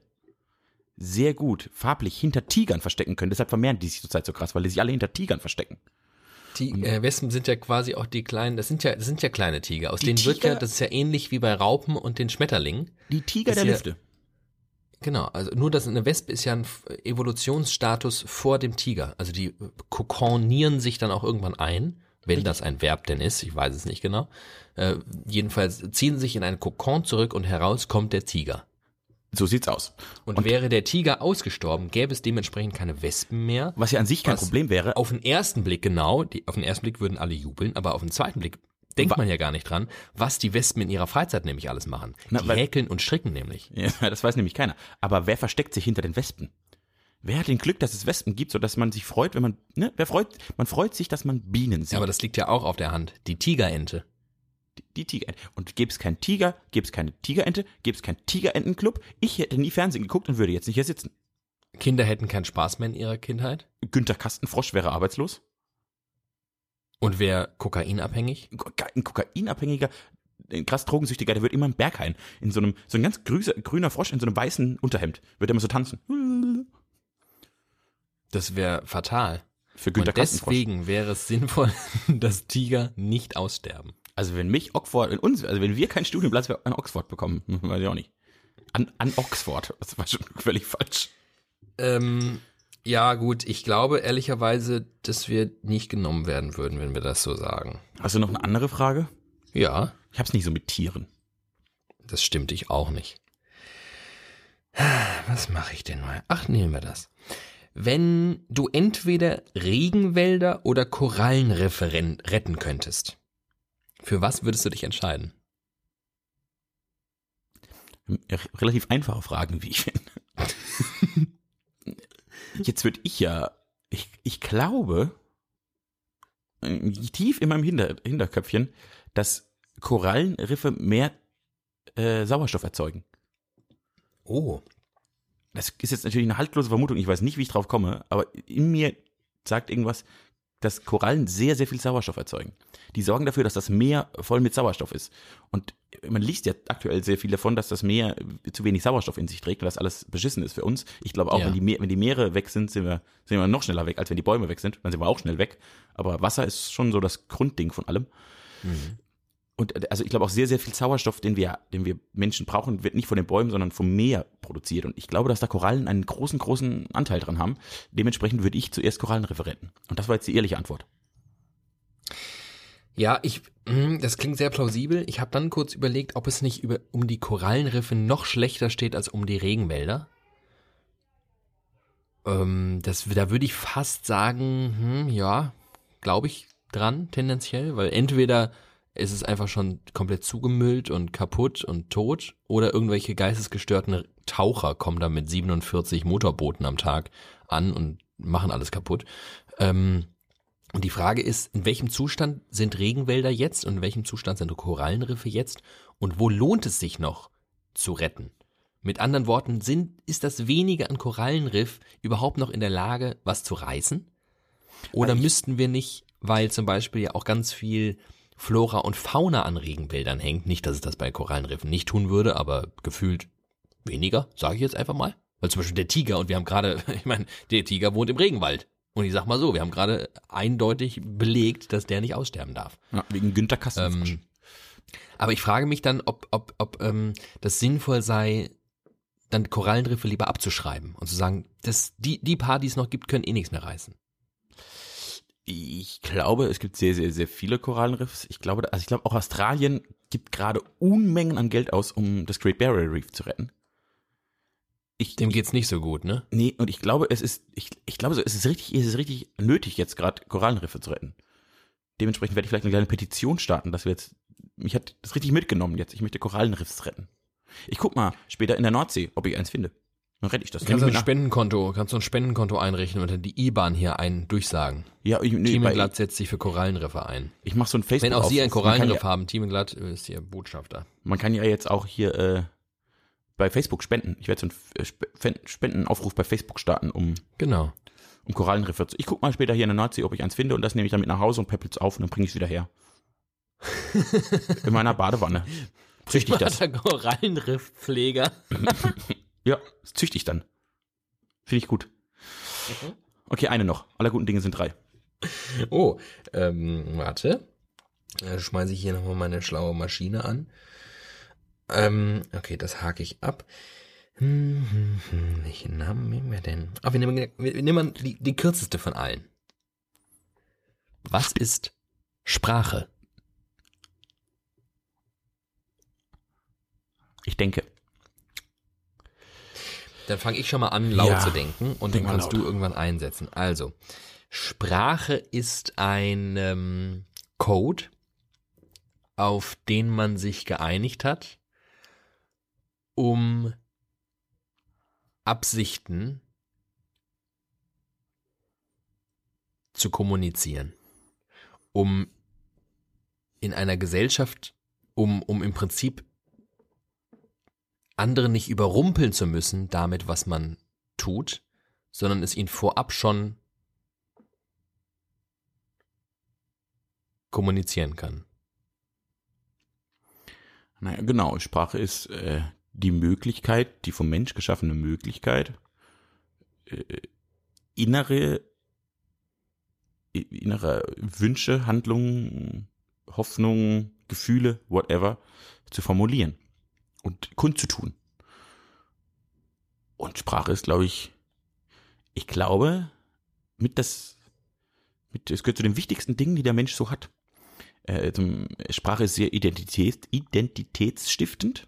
sehr gut farblich hinter Tigern verstecken können. Deshalb vermehren die sich zurzeit so krass, weil die sich alle hinter Tigern verstecken. Die äh, Wespen sind ja quasi auch die kleinen, das sind ja, das sind ja kleine Tiger. Aus Die denen wird ja, Tiger- das ist ja ähnlich wie bei Raupen und den Schmetterlingen. Die Tiger der ja- Lüfte. Genau, also nur dass eine Wespe ist ja ein Evolutionsstatus vor dem Tiger. Also die kokonieren sich dann auch irgendwann ein, wenn das ein Verb denn ist, ich weiß es nicht genau. Äh, jedenfalls ziehen sich in einen Kokon zurück und heraus kommt der Tiger. So sieht's aus. Und, Und- wäre der Tiger ausgestorben, gäbe es dementsprechend keine Wespen mehr. Was ja an sich kein? Problem wäre. Auf den ersten Blick genau, die, auf den ersten Blick würden alle jubeln, aber auf den zweiten Blick denkt man ja gar nicht dran, was die Wespen in ihrer Freizeit nämlich alles machen. Na, die häkeln und stricken nämlich. Ja, das weiß nämlich keiner. Aber wer versteckt sich hinter den Wespen? Wer hat den Glück, dass es Wespen gibt, sodass man sich freut, wenn man, ne, wer freut, man freut sich, dass man Bienen sieht. Ja, aber das liegt ja auch auf der Hand. Die Tigerente. die, die Tigerente. Und gäbe es keinen Tiger, gäbe es keine Tigerente, gäbe es keinen Tigerentenclub, ich hätte nie Fernsehen geguckt und würde jetzt nicht hier sitzen. Kinder hätten keinen Spaß mehr in ihrer Kindheit. Günther Kastenfrosch wäre arbeitslos. Und wer kokainabhängig? Ein Kokainabhängiger, ein krass Drogensüchtiger, der wird immer im Berghain. In so einem, so ein ganz grüner Frosch in so einem weißen Unterhemd. Wird immer so tanzen. Das wäre fatal. Für Günther Und deswegen wäre es sinnvoll, dass Tiger nicht aussterben. Also wenn mich Oxford, wenn uns, also wenn wir keinen Studienplatz an Oxford bekommen, weiß ich auch nicht. An, an Oxford. Das war schon völlig falsch. Ähm, ja, gut, ich glaube ehrlicherweise, dass wir nicht genommen werden würden, wenn wir das so sagen. Hast du noch eine andere Frage? Ja, Ich hab's nicht so mit Tieren. das stimmt ich auch nicht. Was mache ich denn mal? Ach, nehmen wir das. Wenn du entweder Regenwälder oder Korallenriffe retten könntest, für was würdest du dich entscheiden? Relativ einfache Fragen, wie ich finde. Jetzt würde ich ja, ich, ich glaube, tief in meinem Hinter, Hinterköpfchen, dass Korallenriffe mehr äh, Sauerstoff erzeugen. Oh. Das ist jetzt natürlich eine haltlose Vermutung. Ich weiß nicht, wie ich drauf komme, aber in mir sagt irgendwas, dass Korallen sehr, sehr viel Sauerstoff erzeugen. Die sorgen dafür, dass das Meer voll mit Sauerstoff ist. Und man liest ja aktuell sehr viel davon, dass das Meer zu wenig Sauerstoff in sich trägt und dass alles beschissen ist für uns. Ich glaube auch, ja. wenn, die Meer, wenn die Meere weg sind, sind wir, sind wir noch schneller weg, als wenn die Bäume weg sind. Dann sind wir auch schnell weg. Aber Wasser ist schon so das Grundding von allem. Mhm und äh, also ich glaube auch sehr, sehr viel Sauerstoff, den wir, den wir Menschen brauchen, wird nicht von den Bäumen, sondern vom Meer produziert. Und ich glaube, dass da Korallen einen großen, großen Anteil dran haben. Dementsprechend würde ich zuerst Korallenriffe retten. Und das war jetzt die ehrliche Antwort. Ja, ich, hm, das klingt sehr plausibel. Ich habe dann kurz überlegt, ob es nicht über, um die Korallenriffe noch schlechter steht als um die Regenwälder. Ähm, das, da würde ich fast sagen, hm, ja, glaube ich dran tendenziell, weil entweder ist es einfach schon komplett zugemüllt und kaputt und tot oder irgendwelche geistesgestörten Taucher kommen da mit 47 Motorbooten am Tag an und machen alles kaputt. Ähm, und die Frage ist, in welchem Zustand sind Regenwälder jetzt und in welchem Zustand sind Korallenriffe jetzt und wo lohnt es sich noch zu retten? Mit anderen Worten, sind, ist das wenige an Korallenriff überhaupt noch in der Lage, was zu reißen? Oder müssten wir nicht, weil zum Beispiel ja auch ganz viel Flora und Fauna an Regenwäldern hängt. Nicht, dass es das bei Korallenriffen nicht tun würde, aber gefühlt weniger, sage ich jetzt einfach mal. Weil zum Beispiel der Tiger, und wir haben gerade, ich meine, der Tiger wohnt im Regenwald. Und ich sag mal so, wir haben gerade eindeutig belegt, dass der nicht aussterben darf. Ja, wegen Günter Kastenfrosch. Ähm, aber ich frage mich dann, ob, ob, ob ähm, das sinnvoll sei, dann Korallenriffe lieber abzuschreiben und zu sagen, dass die, die paar, die es noch gibt, können eh nichts mehr reißen. Ich glaube, es gibt sehr, sehr, sehr viele Korallenriffs. Ich glaube, also ich glaube, auch Australien gibt gerade Unmengen an Geld aus, um das Great Barrier Reef zu retten. Ich, Dem geht's nicht so gut, ne? Nee, und ich glaube, es ist, ich, ich glaube es ist richtig, es ist richtig nötig, jetzt gerade Korallenriffe zu retten. Dementsprechend werde ich vielleicht eine kleine Petition starten, dass wir jetzt, mich hat das richtig mitgenommen jetzt. Ich möchte Korallenriffs retten. Ich guck mal später in der Nordsee, ob ich eins finde. Dann rette ich das. Kannst du ein Spendenkonto, kannst du ein Spendenkonto einrichten und dann die IBAN hier ein durchsagen. Ja, ich, nee, Thiemenglatt setzt sich für Korallenriffe ein. Ich mache so ein Facebook. Wenn auch Sie ein Korallenriff ja, haben, Thiemenglatt ist Ihr Botschafter. Man kann ja jetzt auch hier äh, bei Facebook spenden. Ich werde so einen äh, Spendenaufruf bei Facebook starten, um genau um Korallenriffe zu. Ich guck mal später hier in der Nordsee, ob ich eins finde und das nehme ich dann mit nach Hause und peppel's auf und dann bringe ich wieder her. in meiner Badewanne. Züchte ich das. Korallenrifffpfleger. Ja, das züchte ich dann. Finde ich gut. Mhm. Okay, eine noch. Aller guten Dinge sind drei. Oh, ähm, warte. Da schmeiße ich hier nochmal meine schlaue Maschine an. Ähm, okay, das hake ich ab. Hm, hm, hm, welchen Namen nehmen wir denn? Ah, wir nehmen, wir nehmen die, die kürzeste von allen. Was ist Sprache? Ich denke. Dann fange ich schon mal an, laut ja, zu denken und denk dann kannst du irgendwann einsetzen. Also, Sprache ist ein ähm, Code, auf den man sich geeinigt hat, um Absichten zu kommunizieren, um in einer Gesellschaft, um, um im Prinzip andere nicht überrumpeln zu müssen damit, was man tut, sondern es ihnen vorab schon kommunizieren kann. Naja, genau. Sprache ist äh, die Möglichkeit, die vom Mensch geschaffene Möglichkeit, äh, innere, innere Wünsche, Handlungen, Hoffnungen, Gefühle, whatever, zu formulieren und kundzutun. Und Sprache ist, glaube ich, ich glaube, mit das, mit, es gehört zu den wichtigsten Dingen, die der Mensch so hat. Äh, Sprache ist sehr Identität, identitätsstiftend.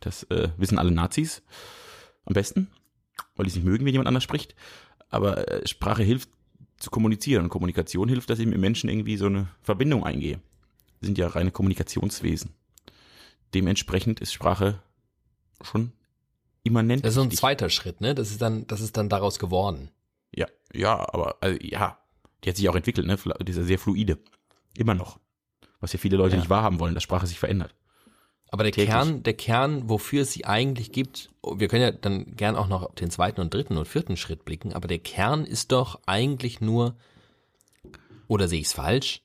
Das äh, wissen alle Nazis am besten, weil die es nicht mögen, wenn jemand anders spricht. Aber äh, Sprache hilft zu kommunizieren und Kommunikation hilft, dass ich mit Menschen irgendwie so eine Verbindung eingehe. Wir sind ja reine Kommunikationswesen. Dementsprechend ist Sprache schon immanent. Das ist so ein zweiter Schritt, ne? Das ist dann, das ist dann daraus geworden. Ja, ja, aber also, ja, die hat sich auch entwickelt, ne? Fla- Die ist ja sehr fluide. Immer noch. Was ja viele Leute Ja. nicht wahrhaben wollen, dass Sprache sich verändert. Aber der Täglich. Kern, der Kern, wofür es sie eigentlich gibt, wir können ja dann gern auch noch auf den zweiten und dritten und vierten Schritt blicken, aber der Kern ist doch eigentlich nur, oder sehe ich es falsch,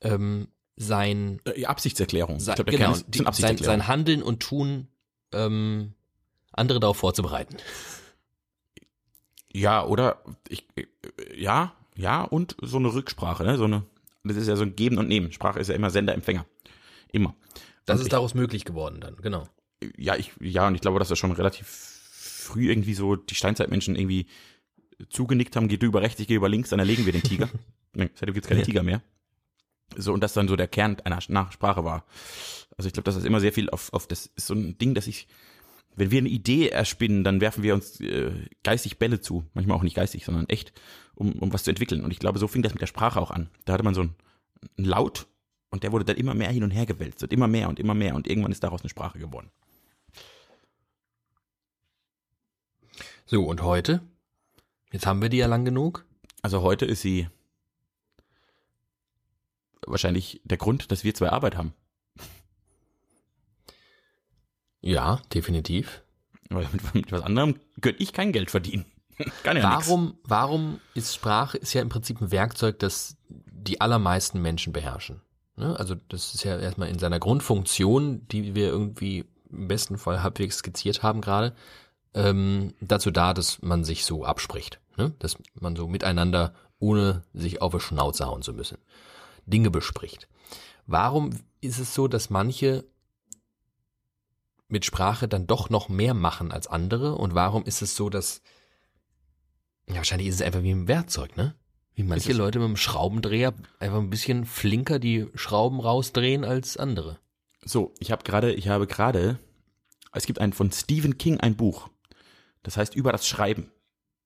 ähm, sein, Äh, Absichtserklärung. sein, ich glaube, der genau, die, sein, sein Handeln und Tun, ähm, andere darauf vorzubereiten. ja, oder ich, äh, ja, ja, und so eine Rücksprache, ne? So eine, das ist ja so ein Geben und Nehmen. Sprache ist ja immer Sender-Empfänger. Immer. Das Und ist ich, daraus möglich geworden dann, genau. ja, ich, ja, und ich glaube, dass das schon relativ früh irgendwie so die Steinzeitmenschen irgendwie zugenickt haben, geht du über rechts, ich gehe über links, dann erlegen wir den Tiger. seitdem gibt's keine Ja. Tiger mehr. So, und das dann so der Kern einer Nachsprache war. Also ich glaube, dass das immer sehr viel auf, auf das ist so ein Ding, dass ich, wenn wir eine Idee erspinnen, dann werfen wir uns äh, geistig Bälle zu. Manchmal auch nicht geistig, sondern echt, um, um was zu entwickeln. Und ich glaube, so fing das mit der Sprache auch an. Da hatte man so einen, einen Laut und der wurde dann immer mehr hin und her gewälzt und immer mehr und immer mehr und irgendwann ist daraus eine Sprache geworden. So, und heute? Jetzt haben wir die ja lang genug. Also heute ist sie wahrscheinlich der Grund, dass wir zwei Arbeit haben. Ja, definitiv. Weil mit, mit was anderem könnte ich kein Geld verdienen. Kann ja nix. Warum, warum ist Sprache ist ja im Prinzip ein Werkzeug, das die allermeisten Menschen beherrschen. Ne? Also das ist ja erstmal in seiner Grundfunktion, die wir irgendwie im besten Fall halbwegs skizziert haben gerade, ähm, dazu da, dass man sich so abspricht. Ne? Dass man so miteinander, ohne sich auf die Schnauze hauen zu müssen, Dinge bespricht. Warum ist es so, dass manche mit Sprache dann doch noch mehr machen als andere? Und warum ist es so, dass ja, wahrscheinlich ist es einfach wie ein Werkzeug, ne? Wie manche. Leute mit dem Schraubendreher einfach ein bisschen flinker die Schrauben rausdrehen als andere. So, ich habe gerade, ich habe gerade, es gibt ein von Stephen King ein Buch. Das heißt über das Schreiben.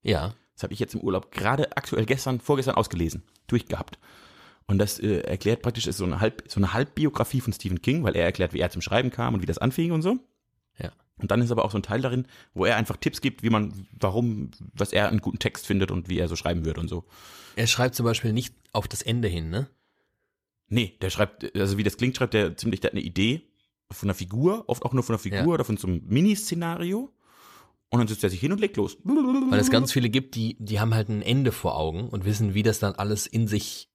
Ja. Das habe ich jetzt im Urlaub gerade aktuell gestern, vorgestern ausgelesen, durchgehabt. Und das äh, erklärt praktisch, ist so eine, Halb, so eine Halbbiografie von Stephen King, weil er erklärt, wie er zum Schreiben kam und wie das anfing und so. Ja. Und dann ist aber auch so ein Teil darin, wo er einfach Tipps gibt, wie man, warum, was er einen guten Text findet und wie er so schreiben wird und so. Er schreibt zum Beispiel nicht auf das Ende hin, ne? Nee, der schreibt, also wie das klingt, schreibt der ziemlich, der hat eine Idee von einer Figur, oft auch nur von einer Figur Ja. oder von so einem Miniszenario. Und dann setzt er sich hin und legt los. Weil es ganz viele gibt, die, die haben halt ein Ende vor Augen und wissen, wie das dann alles in sich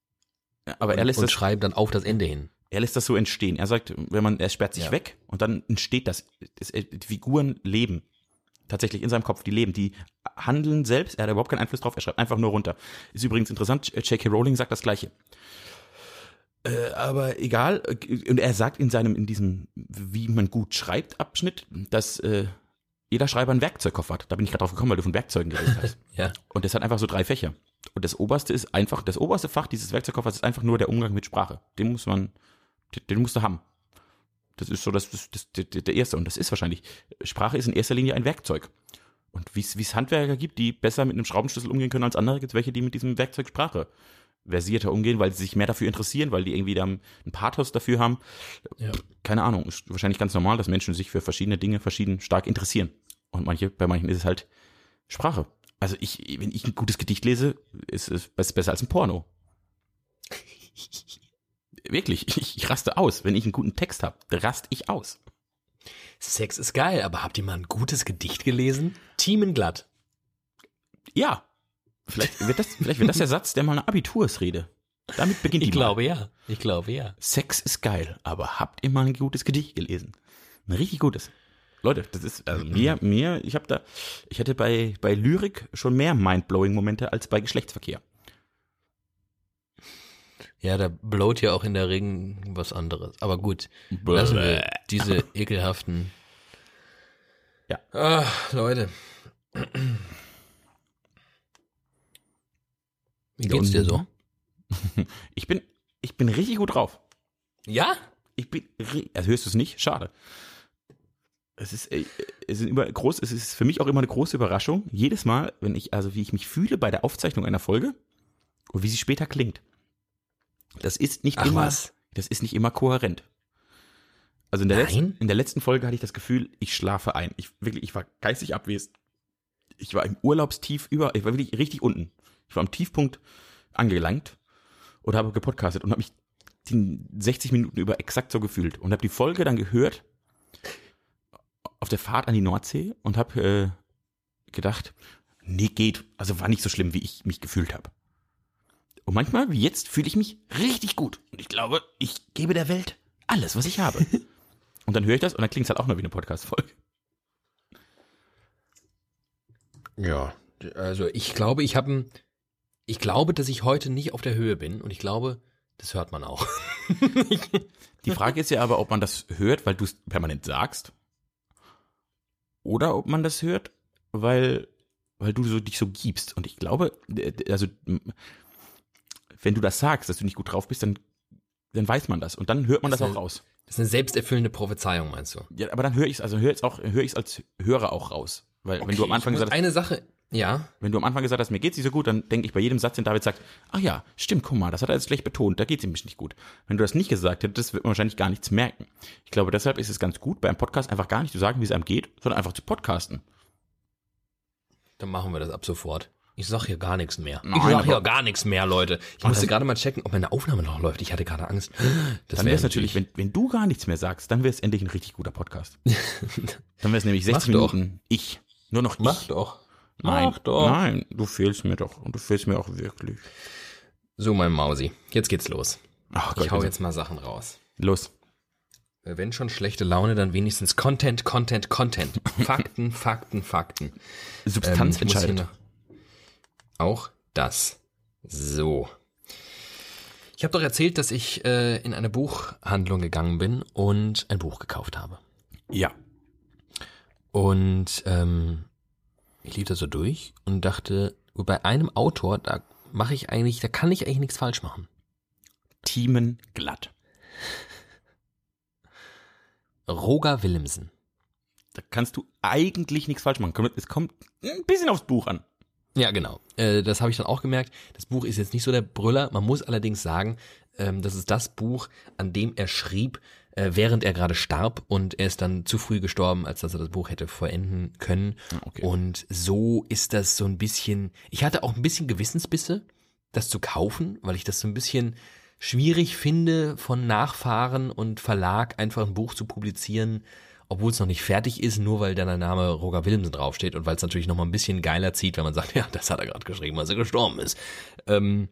Aber er lässt, und das, schreiben dann auf das Ende hin. er lässt das so entstehen. Er sagt, wenn man, er sperrt sich Ja. weg und dann entsteht das. das. Die Figuren leben. Tatsächlich in seinem Kopf, die leben, die handeln selbst, er hat überhaupt keinen Einfluss drauf, er schreibt einfach nur runter. Ist übrigens interessant, J.K. Rowling sagt das Gleiche. Äh, aber egal, äh, und er sagt in seinem, in diesem, wie man gut schreibt, Abschnitt, dass äh, jeder Schreiber einen Werkzeugkoffer hat. Da bin ich gerade drauf gekommen, weil du von Werkzeugen geredet hast. Ja. Und das hat einfach so drei Fächer. Und das oberste ist einfach, das oberste Fach dieses Werkzeugkoffers ist einfach nur der Umgang mit Sprache. Den muss man, den, den musst du haben. Das ist so das, das, das, der, der erste. Und das ist wahrscheinlich, Sprache ist in erster Linie ein Werkzeug. Und wie es Handwerker gibt, die besser mit einem Schraubenschlüssel umgehen können als andere, gibt es welche, die mit diesem Werkzeug Sprache versierter umgehen, weil sie sich mehr dafür interessieren, weil die irgendwie da ein Pathos dafür haben. Ja. Keine Ahnung, ist wahrscheinlich ganz normal, dass Menschen sich für verschiedene Dinge verschieden stark interessieren. Und manche, bei manchen ist es halt Sprache. Also ich, wenn ich ein gutes Gedicht lese, ist es bes- besser als ein Porno. Wirklich, ich, ich raste aus. Wenn ich einen guten Text habe, raste ich aus. Sex ist geil, aber habt ihr mal ein gutes Gedicht gelesen? Thiemenglatt. Ja, vielleicht wird das, vielleicht wird das der Satz, der mal eine Abitursrede. Damit beginnt Ich die mal. glaube ja. Ich glaube ja. Sex ist geil, aber habt ihr mal ein gutes Gedicht gelesen? Ein richtig gutes. Leute, das ist also mir mir, ich habe da ich hätte bei bei Lyrik schon mehr mindblowing Momente als bei Geschlechtsverkehr. Ja, da blowt ja auch in der Regel was anderes. Aber gut, lassen wir diese ekelhaften. Ja. Ah, Leute. Wie geht's dir so? Ich bin ich bin richtig gut drauf. Ja? Ich bin also hörst du es nicht? Schade. Es ist, äh, es ist immer groß, es ist für mich auch immer eine große Überraschung. Jedes Mal, wenn ich, also wie ich mich fühle bei der Aufzeichnung einer Folge und wie sie später klingt. Das ist nicht Ach immer, was. das ist nicht immer kohärent. Also in der, letzten, in der letzten Folge hatte ich das Gefühl, ich schlafe ein. Ich wirklich, ich war geistig abwesend. Ich war im Urlaubstief über, ich war wirklich richtig unten. Ich war am Tiefpunkt angelangt und habe gepodcastet und habe mich die 60 Minuten über exakt so gefühlt und habe die Folge dann gehört auf der Fahrt an die Nordsee und habe äh, gedacht, nee, geht. Also war nicht so schlimm, wie ich mich gefühlt habe. Und manchmal, wie jetzt, fühle ich mich richtig gut. Und ich glaube, ich gebe der Welt alles, was ich habe. und dann höre ich das und dann klingt es halt auch nur wie eine Podcast-Folge. Ja, also ich glaube, ich habe ich glaube, dass ich heute nicht auf der Höhe bin und ich glaube, das hört man auch. Die Frage ist ja aber, ob man das hört, weil du es permanent sagst. Oder ob man das hört, weil, weil du so, dich so gibst. Und ich glaube, äh, also, wenn du das sagst, dass du nicht gut drauf bist, dann, dann weiß man das. Und dann hört man das, Das auch raus. Das ist eine selbsterfüllende Prophezeiung, meinst du? Ja, aber dann höre ich es, also höre ich es auch, höre ich es als Hörer auch raus. Weil wenn du am Okay, Anfang hast, eine Sache, ja, wenn du am Anfang gesagt hast, mir geht's nicht so gut, dann denke ich bei jedem Satz, den David sagt, ach ja, stimmt, guck mal, das hat er jetzt schlecht betont, da geht's ihm nicht gut. Wenn du das nicht gesagt hättest, wird man wahrscheinlich gar nichts merken. Ich glaube, deshalb ist es ganz gut, beim Podcast einfach gar nicht zu sagen, wie es einem geht, sondern einfach zu podcasten. dann machen wir das ab sofort. Ich sag hier gar nichts mehr. Nein, ich sag hier gar nichts mehr, Leute. Ich musste gerade mal checken, ob meine Aufnahme noch läuft. Ich hatte gerade Angst. Das Dann wär wäre es natürlich, wenn, wenn du gar nichts mehr sagst, dann wäre es endlich ein richtig guter Podcast. dann wäre es nämlich 60 Mach doch. Minuten ich. Nur noch Mach ich. doch. Nein, Mach doch. nein, du fehlst mir doch. Und du fehlst mir auch wirklich. So, mein Mausi. Jetzt geht's los. Ach Ich hau jetzt mal Sachen raus. Los. Wenn schon schlechte Laune, dann wenigstens Content, Content, Content. Fakten, Fakten, Fakten. Substanz Ähm, entscheidet. Auch das. So. Ich habe doch erzählt, dass ich äh, in eine Buchhandlung gegangen bin und ein Buch gekauft habe. Ja. Und ähm, ich lief da so durch und dachte, bei einem Autor, da mache ich eigentlich, da kann ich eigentlich nichts falsch machen. Teamen glatt. Roger Willemsen. Da kannst du eigentlich nichts falsch machen. Es kommt ein bisschen aufs Buch an. Ja, genau. Äh, das habe ich dann auch gemerkt. Das Buch ist jetzt nicht so der Brüller. Man muss allerdings sagen, ähm, das ist das Buch, an dem er schrieb, äh, während er gerade starb und er ist dann zu früh gestorben, als dass er das Buch hätte vollenden können. okay. Und so ist das so ein bisschen. Ich hatte auch ein bisschen Gewissensbisse, das zu kaufen, weil ich das so ein bisschen schwierig finde, von Nachfahren und Verlag einfach ein Buch zu publizieren, obwohl es noch nicht fertig ist, nur weil da der Name Roger Willemsen draufsteht und weil es natürlich noch mal ein bisschen geiler zieht, wenn man sagt, ja, das hat er gerade geschrieben, als er gestorben ist. Ähm,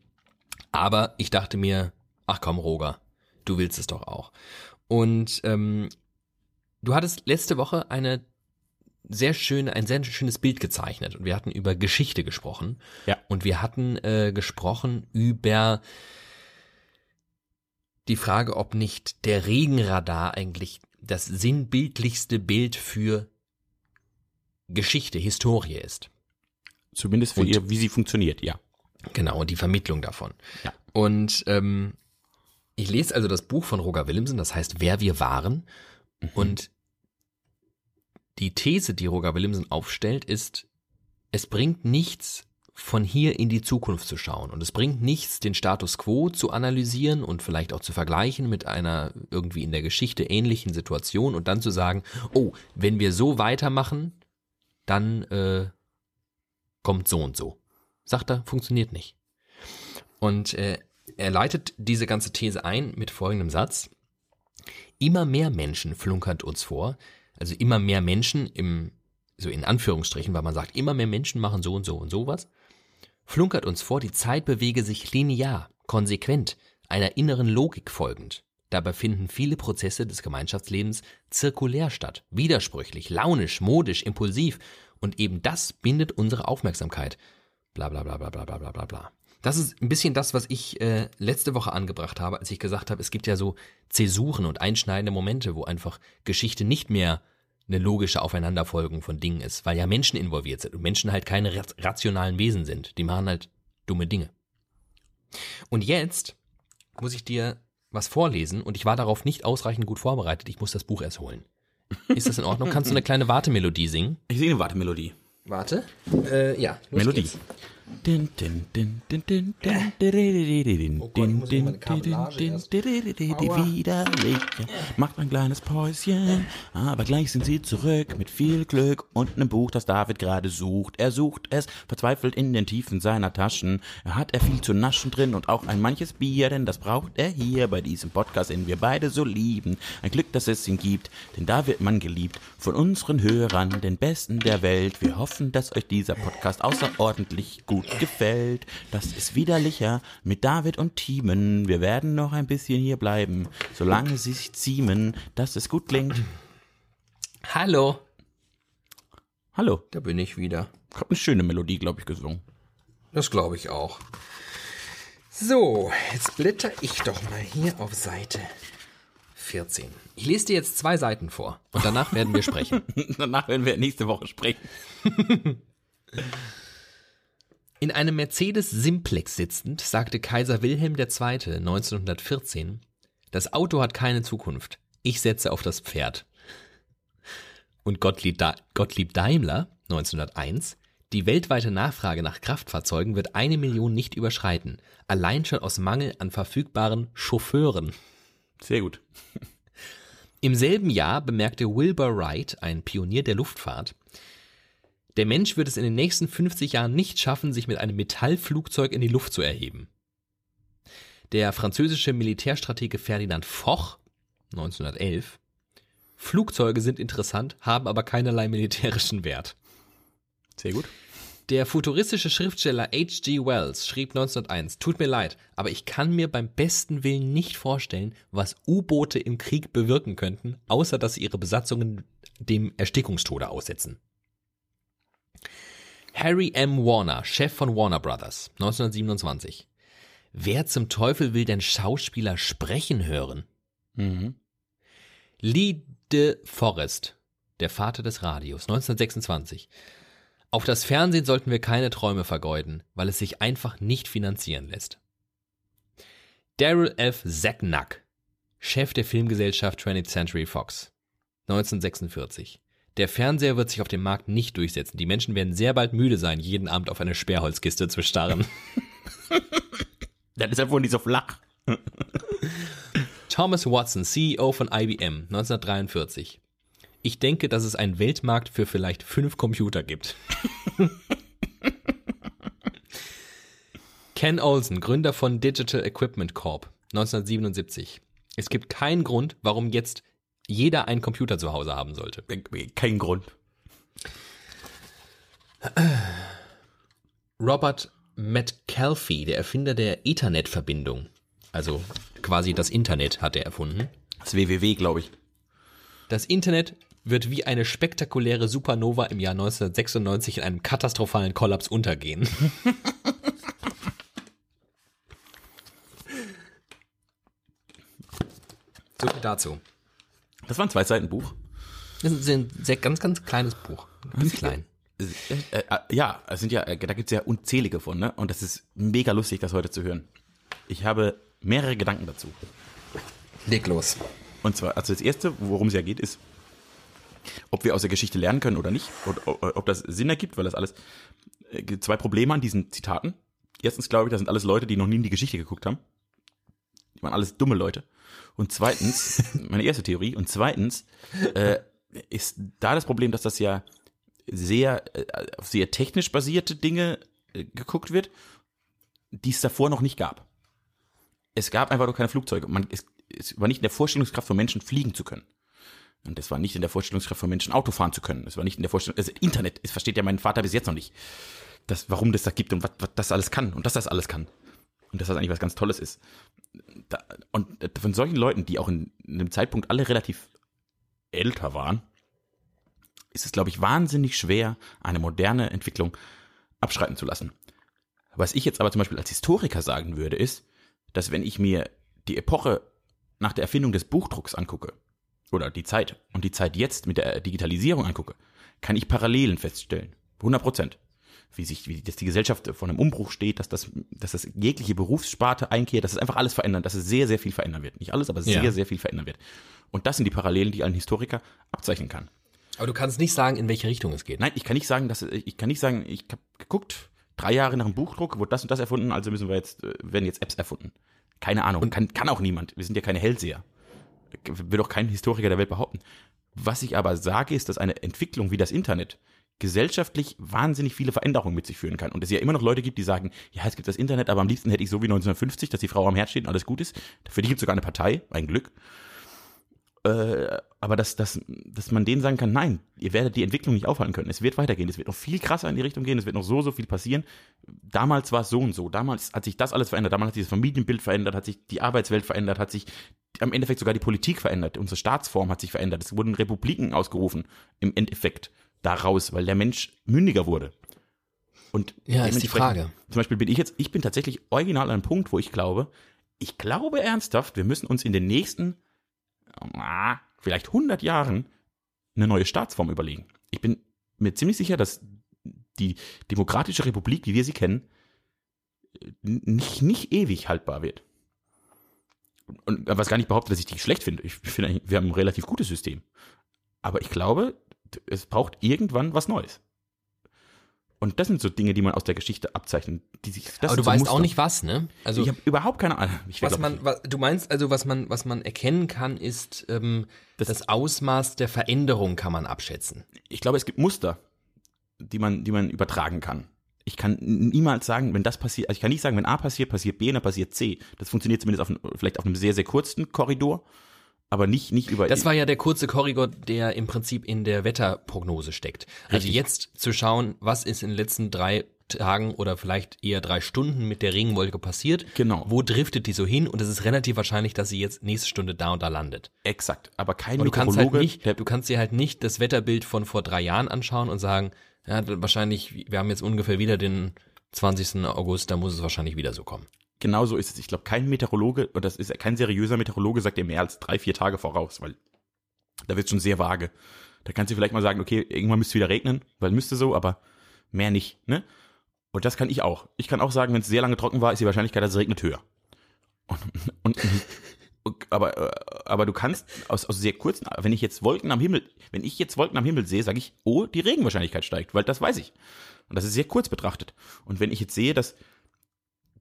aber ich dachte mir, ach komm, Roger, du willst es doch auch. Und ähm, du hattest letzte Woche eine sehr schöne, ein sehr schönes Bild gezeichnet und wir hatten über Geschichte gesprochen. Ja. Und wir hatten äh, gesprochen über die Frage, ob nicht der Regenradar eigentlich das sinnbildlichste Bild für Geschichte, Historie ist. Zumindest für Und- ihr, wie sie funktioniert, ja. Genau, und die Vermittlung davon. Ja. Und ähm, ich lese also das Buch von Roger Willemsen, das heißt Wer wir waren. Und die These, die Roger Willemsen aufstellt, ist, es bringt nichts, von hier in die Zukunft zu schauen. Und es bringt nichts, den Status quo zu analysieren und vielleicht auch zu vergleichen mit einer irgendwie in der Geschichte ähnlichen Situation und dann zu sagen, oh, wenn wir so weitermachen, dann äh, kommt so und so. Sagt er, funktioniert nicht. Und äh, er leitet diese ganze These ein mit folgendem Satz. Immer mehr Menschen flunkert uns vor, also immer mehr Menschen im, so in Anführungsstrichen, weil man sagt, immer mehr Menschen machen so und so und sowas, flunkert uns vor, die Zeit bewege sich linear, konsequent, einer inneren Logik folgend. Dabei finden viele Prozesse des Gemeinschaftslebens zirkulär statt, widersprüchlich, launisch, modisch, impulsiv und eben das bindet unsere Aufmerksamkeit. Bla bla bla bla bla bla bla bla bla. Das ist ein bisschen das, was ich äh, letzte Woche angebracht habe, als ich gesagt habe, es gibt ja so Zäsuren und einschneidende Momente, wo einfach Geschichte nicht mehr eine logische Aufeinanderfolgung von Dingen ist, weil ja Menschen involviert sind und Menschen halt keine ra- rationalen Wesen sind. Die machen halt dumme Dinge. Und jetzt muss ich dir was vorlesen und ich war darauf nicht ausreichend gut vorbereitet. Ich muss das Buch erst holen. Ist das in Ordnung? Kannst du eine kleine Wartemelodie singen? Ich singe eine Wartemelodie. Warte. Äh, ja. Melodie. geht's. Din, din, din, din, din, din, din, Oh Gott, ich muss din, meine Kabellage din, erst. din, din, din, Aua. Widerlich. Macht ein kleines Päuschen, aber gleich sind sie zurück mit viel Glück und einem Buch, das David gerade sucht. Er sucht es verzweifelt in den Tiefen seiner Taschen. Er hat er viel zu naschen drin und auch ein manches Bier, denn das braucht er hier bei diesem Podcast, den wir beide so lieben. Ein Glück, dass es ihn gibt, denn da wird man geliebt von unseren Hörern, den Besten der Welt. Wir hoffen, dass euch dieser Podcast außerordentlich gut gefällt. Das ist widerlicher mit David und Teamen. Wir werden noch ein bisschen hier bleiben, solange sie sich ziemen, dass es gut klingt. Hallo. Hallo, Da bin ich wieder. ich hab eine schöne Melodie, glaube ich, gesungen. Das glaube ich auch. So, jetzt blätter ich doch mal hier auf Seite 14. Ich lese dir jetzt zwei Seiten vor und danach werden wir sprechen. Danach werden wir nächste Woche sprechen. In einem Mercedes Simplex sitzend sagte Kaiser Wilhelm II. 1914, das Auto hat keine Zukunft. Ich setze auf das Pferd. Und Gottlieb, da Gottlieb Daimler 1901, die weltweite Nachfrage nach Kraftfahrzeugen wird eine Million nicht überschreiten, allein schon aus Mangel an verfügbaren Chauffeuren. Sehr gut. Im selben Jahr bemerkte Wilbur Wright, ein Pionier der Luftfahrt, der Mensch wird es in den nächsten 50 Jahren nicht schaffen, sich mit einem Metallflugzeug in die Luft zu erheben. Der französische Militärstratege Ferdinand Foch 1911 Flugzeuge sind interessant, haben aber keinerlei militärischen Wert. Sehr gut. Der futuristische Schriftsteller H.G. Wells schrieb 1901, tut mir leid, aber ich kann mir beim besten Willen nicht vorstellen, was U-Boote im Krieg bewirken könnten, außer dass sie ihre Besatzungen dem Erstickungstode aussetzen. Harry M. Warner, Chef von Warner Brothers, 1927. Wer zum Teufel will denn Schauspieler sprechen hören? Mhm. Lee de Forest, der Vater des Radios, 1926. Auf das Fernsehen sollten wir keine Träume vergeuden, weil es sich einfach nicht finanzieren lässt. Daryl F. Zacknack, Chef der Filmgesellschaft 20th Century Fox, 1946. Der Fernseher wird sich auf dem Markt nicht durchsetzen. Die Menschen werden sehr bald müde sein, jeden Abend auf eine Sperrholzkiste zu starren. Das ist ja wohl nicht so flach. Thomas Watson, CEO von IBM, 1943. Ich denke, dass es einen Weltmarkt für vielleicht fünf Computer gibt. Ken Olsen, Gründer von Digital Equipment Corp, 1977. Es gibt keinen Grund, warum jetzt jeder einen Computer zu Hause haben sollte. Kein Grund. Robert Metcalfe, der Erfinder der Ethernet-Verbindung, also quasi das Internet hat er erfunden. Das WWW, glaube ich. Das Internet wird wie eine spektakuläre Supernova im Jahr 1996 in einem katastrophalen Kollaps untergehen. so viel dazu. Das war ein Zwei-Seiten-Buch. Das ist ein sehr ganz, ganz kleines Buch. Ganz klein. Äh, äh, ja, es sind ja, äh, da gibt es ja unzählige von, ne? Und das ist mega lustig, das heute zu hören. Ich habe mehrere Gedanken dazu. Leg los. Und zwar, also das erste, worum es ja geht, ist, ob wir aus der Geschichte lernen können oder nicht, und ob das Sinn ergibt, weil das alles zwei Probleme an diesen Zitaten. Erstens glaube ich, das sind alles Leute, die noch nie in die Geschichte geguckt haben. Die waren alles dumme Leute. Und zweitens, meine erste Theorie, und zweitens äh, ist da das Problem, dass das ja sehr äh, auf sehr technisch basierte Dinge äh, geguckt wird, die es davor noch nicht gab. Es gab einfach nur keine Flugzeuge. Man, es, es war nicht in der Vorstellungskraft von Menschen fliegen zu können. Und es war nicht in der Vorstellungskraft von Menschen Auto fahren zu können. Es war nicht in der Vorstellung, also Internet, es versteht ja mein Vater bis jetzt noch nicht, das, warum das da gibt und was, was das alles kann und dass das alles kann. Und dass das eigentlich was ganz Tolles ist. Da, und von solchen Leuten, die auch in, in einem Zeitpunkt alle relativ älter waren, ist es, glaube ich, wahnsinnig schwer, eine moderne Entwicklung abschreiten zu lassen. Was ich jetzt aber zum Beispiel als Historiker sagen würde, ist, dass wenn ich mir die Epoche nach der Erfindung des Buchdrucks angucke, oder die Zeit, und die Zeit jetzt mit der Digitalisierung angucke, kann ich Parallelen feststellen. 100 Prozent. Wie sich, wie dass die Gesellschaft vor einem Umbruch steht, dass das, dass das jegliche Berufssparte einkehrt, dass es einfach alles verändert, dass es sehr, sehr viel verändern wird. Nicht alles, aber sehr, Ja. sehr viel verändern wird. Und das sind die Parallelen, die ein Historiker abzeichnen kann. Aber du kannst nicht sagen, in welche Richtung es geht. Nein, ich kann nicht sagen, dass ich kann nicht sagen, ich habe geguckt, drei Jahre nach dem Buchdruck wurde das und das erfunden, also müssen wir jetzt äh, werden jetzt Apps erfunden. Keine Ahnung, kann, kann auch niemand. Wir sind ja keine Hellseher. Will doch kein Historiker der Welt behaupten. Was ich aber sage, ist, dass eine Entwicklung wie das Internet gesellschaftlich wahnsinnig viele Veränderungen mit sich führen kann. Und es ja immer noch Leute gibt, die sagen, ja, es gibt das Internet, aber am liebsten hätte ich so wie 1950, dass die Frau am Herd steht und alles gut ist. Für die gibt es sogar eine Partei, ein Glück. Äh, aber dass, dass, dass man denen sagen kann, nein, ihr werdet die Entwicklung nicht aufhalten können. Es wird weitergehen, es wird noch viel krasser in die Richtung gehen, es wird noch so, so viel passieren. Damals war es so und so, damals hat sich das alles verändert, damals hat sich das Familienbild verändert, hat sich die Arbeitswelt verändert, hat sich am Endeffekt sogar die Politik verändert, unsere Staatsform hat sich verändert, es wurden Republiken ausgerufen im Endeffekt daraus, weil der Mensch mündiger wurde. Und Ja, ist die Frage. Zum Beispiel bin ich jetzt, ich bin tatsächlich original an einem Punkt, wo ich glaube, ich glaube ernsthaft, wir müssen uns in den nächsten ah, vielleicht 100 Jahren eine neue Staatsform überlegen. Ich bin mir ziemlich sicher, dass die demokratische Republik, wie wir sie kennen, nicht, nicht ewig haltbar wird. Und was gar nicht behauptet, dass ich die schlecht finde. Ich finde, wir haben ein relativ gutes System. Aber ich glaube, es braucht irgendwann was Neues. Und das sind so Dinge, die man aus der Geschichte abzeichnet. Die sich, das Aber du so weißt Muster. auch nicht was, ne? Also Ich habe überhaupt keine Ahnung. Ich was man, was, du meinst also, was man, was man erkennen kann, ist ähm, das, Ausmaß der Veränderung kann man abschätzen. ich glaube, es gibt Muster, die man, die man übertragen kann. Ich kann niemals sagen, wenn das passiert, also ich kann nicht sagen, wenn A passiert, passiert B und dann passiert C. Das funktioniert zumindest auf, vielleicht auf einem sehr, sehr kurzen Korridor, aber nicht, nicht über. Das war ja der kurze Korridor, der im Prinzip in der Wetterprognose steckt. Also Richtig. jetzt zu schauen, was ist in den letzten drei Tagen oder vielleicht eher drei Stunden mit der Regenwolke passiert. Genau. Wo driftet die so hin? Und es ist relativ wahrscheinlich, dass sie jetzt nächste Stunde da und da landet. exakt, aber kein Aber du kannst halt nicht, du kannst dir halt nicht das Wetterbild von vor drei Jahren anschauen und sagen, ja, wahrscheinlich, wir haben jetzt ungefähr wieder den 20. August, da muss es wahrscheinlich wieder so kommen. Genau so ist es. Ich glaube, kein Meteorologe, und das ist kein seriöser Meteorologe, sagt dir mehr als drei, vier Tage voraus, weil da wird schon sehr vage. Da kannst du vielleicht mal sagen, okay, irgendwann müsste wieder regnen, weil müsste so, aber mehr nicht, ne? Und das kann ich auch. Ich kann auch sagen, wenn es sehr lange trocken war, ist die Wahrscheinlichkeit, dass es regnet, höher. Und, und aber, äh, aber du kannst aus, aus sehr kurzen, wenn ich jetzt Wolken am Himmel, wenn ich jetzt Wolken am Himmel sehe, sage ich, oh, die Regenwahrscheinlichkeit steigt, weil das weiß ich. Und das ist sehr kurz betrachtet. Und wenn ich jetzt sehe, dass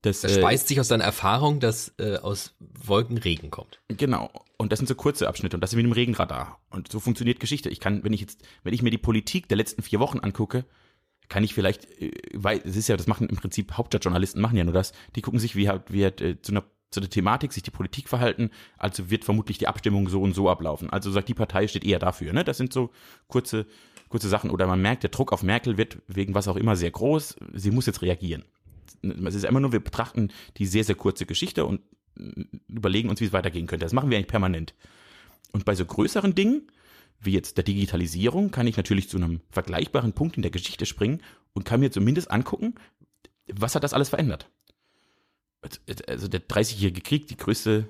das, Das äh, speist sich aus deiner Erfahrung, dass äh, aus Wolken Regen kommt. Genau. Und das sind so kurze Abschnitte und das ist wie einem Regenradar. Und so funktioniert Geschichte. Ich kann, wenn ich jetzt, wenn ich mir die Politik der letzten vier Wochen angucke, kann ich vielleicht, äh, weil es ist ja, das machen im Prinzip Hauptstadtjournalisten machen ja nur das. Die gucken sich, wie hat, wie hat äh, zu einer zu der Thematik sich die Politik verhalten, also wird vermutlich die Abstimmung so und so ablaufen. Also sagt die Partei steht eher dafür. Ne? Das sind so kurze, kurze Sachen. Oder man merkt, der Druck auf Merkel wird wegen was auch immer sehr groß. Sie muss jetzt reagieren. Es ist immer nur, wir betrachten die sehr, sehr kurze Geschichte und äh, überlegen uns, wie es weitergehen könnte. Das machen wir eigentlich permanent. Und bei so größeren Dingen, wie jetzt der Digitalisierung, kann ich natürlich zu einem vergleichbaren Punkt in der Geschichte springen und kann mir zumindest angucken, was hat das alles verändert. Also der 30-jährige Krieg, die größte,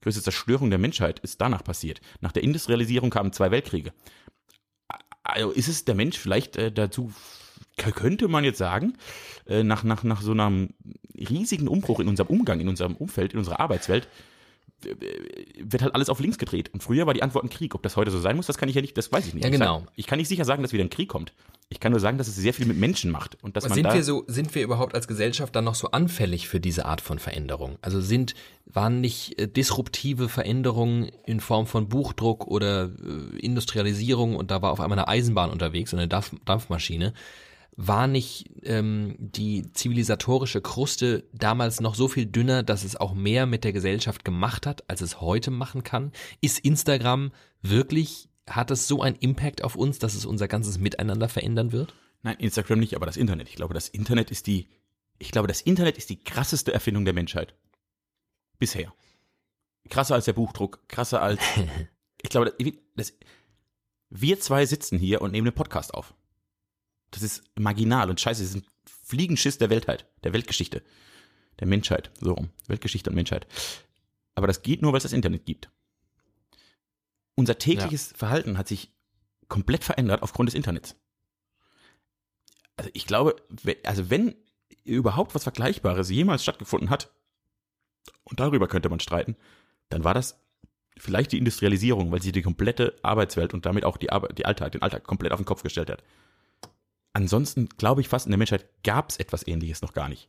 größte Zerstörung der Menschheit ist danach passiert. Nach der Industrialisierung kamen zwei Weltkriege. Also ist es der Mensch vielleicht äh, dazu, könnte man jetzt sagen, äh, nach, nach, nach so einem riesigen Umbruch in unserem Umgang, in unserem Umfeld, in unserer Arbeitswelt, wird halt alles auf links gedreht. Und früher war die Antwort ein Krieg. Ob das heute so sein muss, das kann ich ja nicht, das weiß ich nicht. Ja, Ich genau. ich kann nicht sicher sagen, dass wieder ein Krieg kommt. Ich kann nur sagen, dass es sehr viel mit Menschen macht. Und dass Sind wir so, sind wir überhaupt als Gesellschaft dann noch so anfällig für diese Art von Veränderung? Also sind, waren nicht äh, disruptive Veränderungen in Form von Buchdruck oder äh, Industrialisierung und da war auf einmal eine Eisenbahn unterwegs und eine Dampf Dampfmaschine, war nicht ähm, die zivilisatorische Kruste damals noch so viel dünner, dass es auch mehr mit der Gesellschaft gemacht hat, als es heute machen kann? Ist Instagram wirklich, hat es so einen Impact auf uns, dass es unser ganzes Miteinander verändern wird? Nein, Instagram nicht, aber das Internet. Ich glaube, das Internet ist die, ich glaube, das Internet ist die krasseste Erfindung der Menschheit. Bisher. Krasser als der Buchdruck, krasser als, ich glaube, das, das, wir zwei sitzen hier und nehmen einen Podcast auf. Das ist marginal und scheiße, das ist ein Fliegenschiss der Weltheit, der Weltgeschichte, der Menschheit, so rum. Weltgeschichte und Menschheit. Aber das geht nur, weil es das Internet gibt. Unser tägliches Verhalten hat sich komplett verändert aufgrund des Internets. also ich glaube, also wenn überhaupt was Vergleichbares jemals stattgefunden hat, und darüber könnte man streiten, dann war das vielleicht die Industrialisierung, weil sie die komplette Arbeitswelt und damit auch die, Arbeit, die Alltag, den Alltag komplett auf den Kopf gestellt hat. Ansonsten glaube ich fast in der Menschheit gab es etwas Ähnliches noch gar nicht.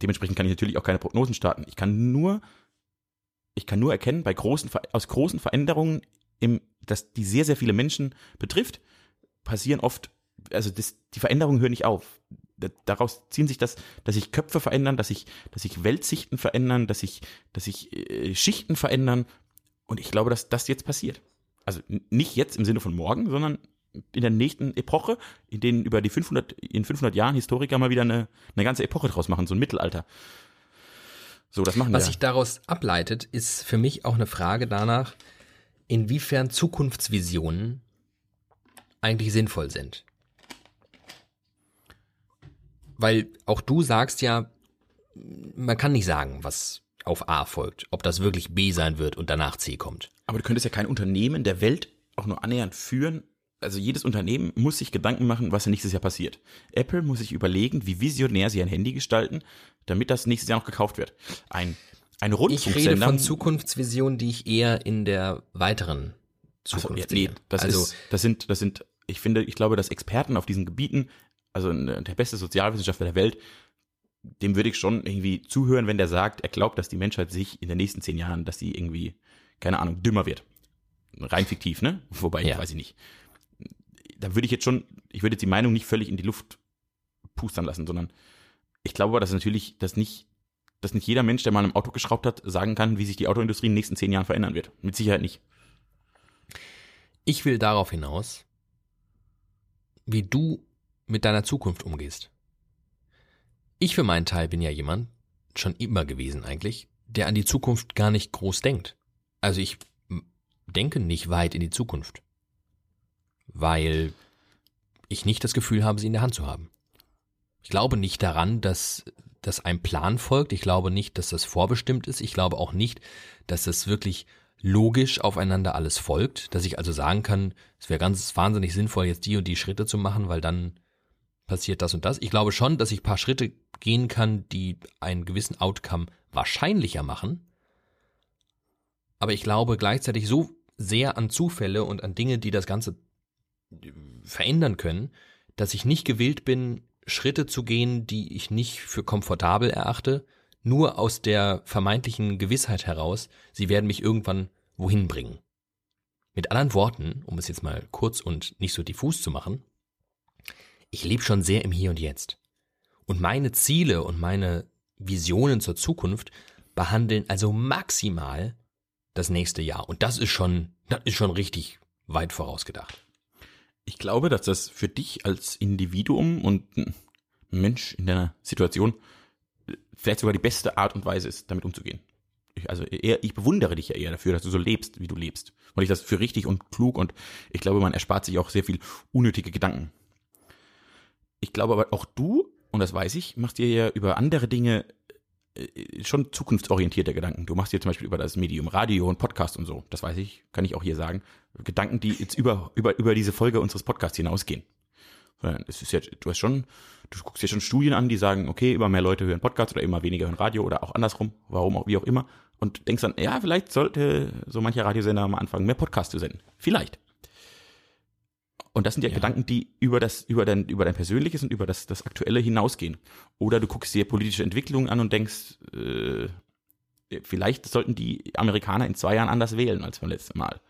Dementsprechend kann ich natürlich auch keine Prognosen starten. Ich kann nur, ich kann nur erkennen, bei großen, aus großen Veränderungen, im, dass die sehr, sehr viele Menschen betrifft, passieren oft, also das, die Veränderungen hören nicht auf. Daraus ziehen sich das, dass sich Köpfe verändern, dass sich, dass sich Weltsichten verändern, dass sich, dass sich äh, Schichten verändern. Und ich glaube, dass das jetzt passiert. Also nicht jetzt im Sinne von morgen, sondern in der nächsten Epoche, in denen über die 500, in 500 Jahren Historiker mal wieder eine, eine ganze Epoche draus machen, so ein Mittelalter. So, das machen Was sich daraus ableitet, ist für mich auch eine Frage danach, inwiefern Zukunftsvisionen eigentlich sinnvoll sind. Weil auch du sagst ja, man kann nicht sagen, was auf A folgt, ob das wirklich B sein wird und danach C kommt. Aber du könntest ja kein Unternehmen der Welt auch nur annähernd führen. Also jedes Unternehmen muss sich Gedanken machen, was nächstes Jahr passiert. Apple muss sich überlegen, wie visionär sie ein Handy gestalten, damit das nächstes Jahr noch gekauft wird. Ein ein Rundfunksender. Ich rede von Zukunftsvisionen, die ich eher in der weiteren Zukunft also, nee, das also, ist, das sind, das sind, ich finde, ich glaube, dass Experten auf diesen Gebieten, also der beste Sozialwissenschaftler der Welt, dem würde ich schon irgendwie zuhören, wenn der sagt, er glaubt, dass die Menschheit sich in den nächsten zehn Jahren, dass sie irgendwie, keine Ahnung, dümmer wird. Rein fiktiv, ne? Wobei, ja. weiß ich nicht. Da würde ich jetzt schon, ich würde jetzt die Meinung nicht völlig in die Luft pustern lassen, sondern ich glaube aber, dass natürlich das nicht dass nicht jeder Mensch, der mal im Auto geschraubt hat, sagen kann, wie sich die Autoindustrie in den nächsten zehn Jahren verändern wird. Mit Sicherheit nicht. Ich will darauf hinaus, wie du mit deiner Zukunft umgehst. Ich für meinen Teil bin ja jemand, schon immer gewesen eigentlich, der an die Zukunft gar nicht groß denkt. Also ich denke nicht weit in die Zukunft, weil ich nicht das Gefühl habe, sie in der Hand zu haben. Ich glaube nicht daran, dass dass ein Plan folgt. Ich glaube nicht, dass das vorbestimmt ist. Ich glaube auch nicht, dass das wirklich logisch aufeinander alles folgt, dass ich also sagen kann, es wäre ganz wahnsinnig sinnvoll, jetzt die und die Schritte zu machen, weil dann passiert das und das. Ich glaube schon, dass ich paar Schritte gehen kann, die einen gewissen Outcome wahrscheinlicher machen. Aber ich glaube gleichzeitig so sehr an Zufälle und an Dinge, die das Ganze verändern können, dass ich nicht gewillt bin, Schritte zu gehen, die ich nicht für komfortabel erachte, nur aus der vermeintlichen Gewissheit heraus, sie werden mich irgendwann wohin bringen. Mit anderen Worten, um es jetzt mal kurz und nicht so diffus zu machen, ich lebe schon sehr im Hier und Jetzt. Und meine Ziele und meine Visionen zur Zukunft behandeln also maximal das nächste Jahr. Und das ist schon, das ist schon richtig weit vorausgedacht. Ich glaube, dass das für dich als Individuum und Mensch in deiner Situation vielleicht sogar die beste Art und Weise ist, damit umzugehen. Ich, also eher, ich bewundere dich ja eher dafür, dass du so lebst, wie du lebst. Weil ich das für richtig und klug und ich glaube, man erspart sich auch sehr viel unnötige Gedanken. Ich glaube aber auch du, und das weiß ich, machst dir ja über andere Dinge äh, schon zukunftsorientierte Gedanken. Du machst dir zum Beispiel über das Medium Radio und Podcast und so. Das weiß ich, kann ich auch hier sagen. Gedanken, die jetzt über, über, über diese Folge unseres Podcasts hinausgehen. Es ist ja, du hast schon, du guckst dir schon Studien an, die sagen, okay, immer mehr Leute hören Podcasts oder immer weniger hören Radio oder auch andersrum, warum auch, wie auch immer. Und denkst dann, ja, vielleicht sollte so mancher Radiosender mal anfangen, mehr Podcasts zu senden. Vielleicht. Und das sind ja, ja, Gedanken, die über das, über dein, über dein Persönliches und über das, das Aktuelle hinausgehen. Oder du guckst dir politische Entwicklungen an und denkst, äh, vielleicht sollten die Amerikaner in zwei Jahren anders wählen als beim letzten Mal.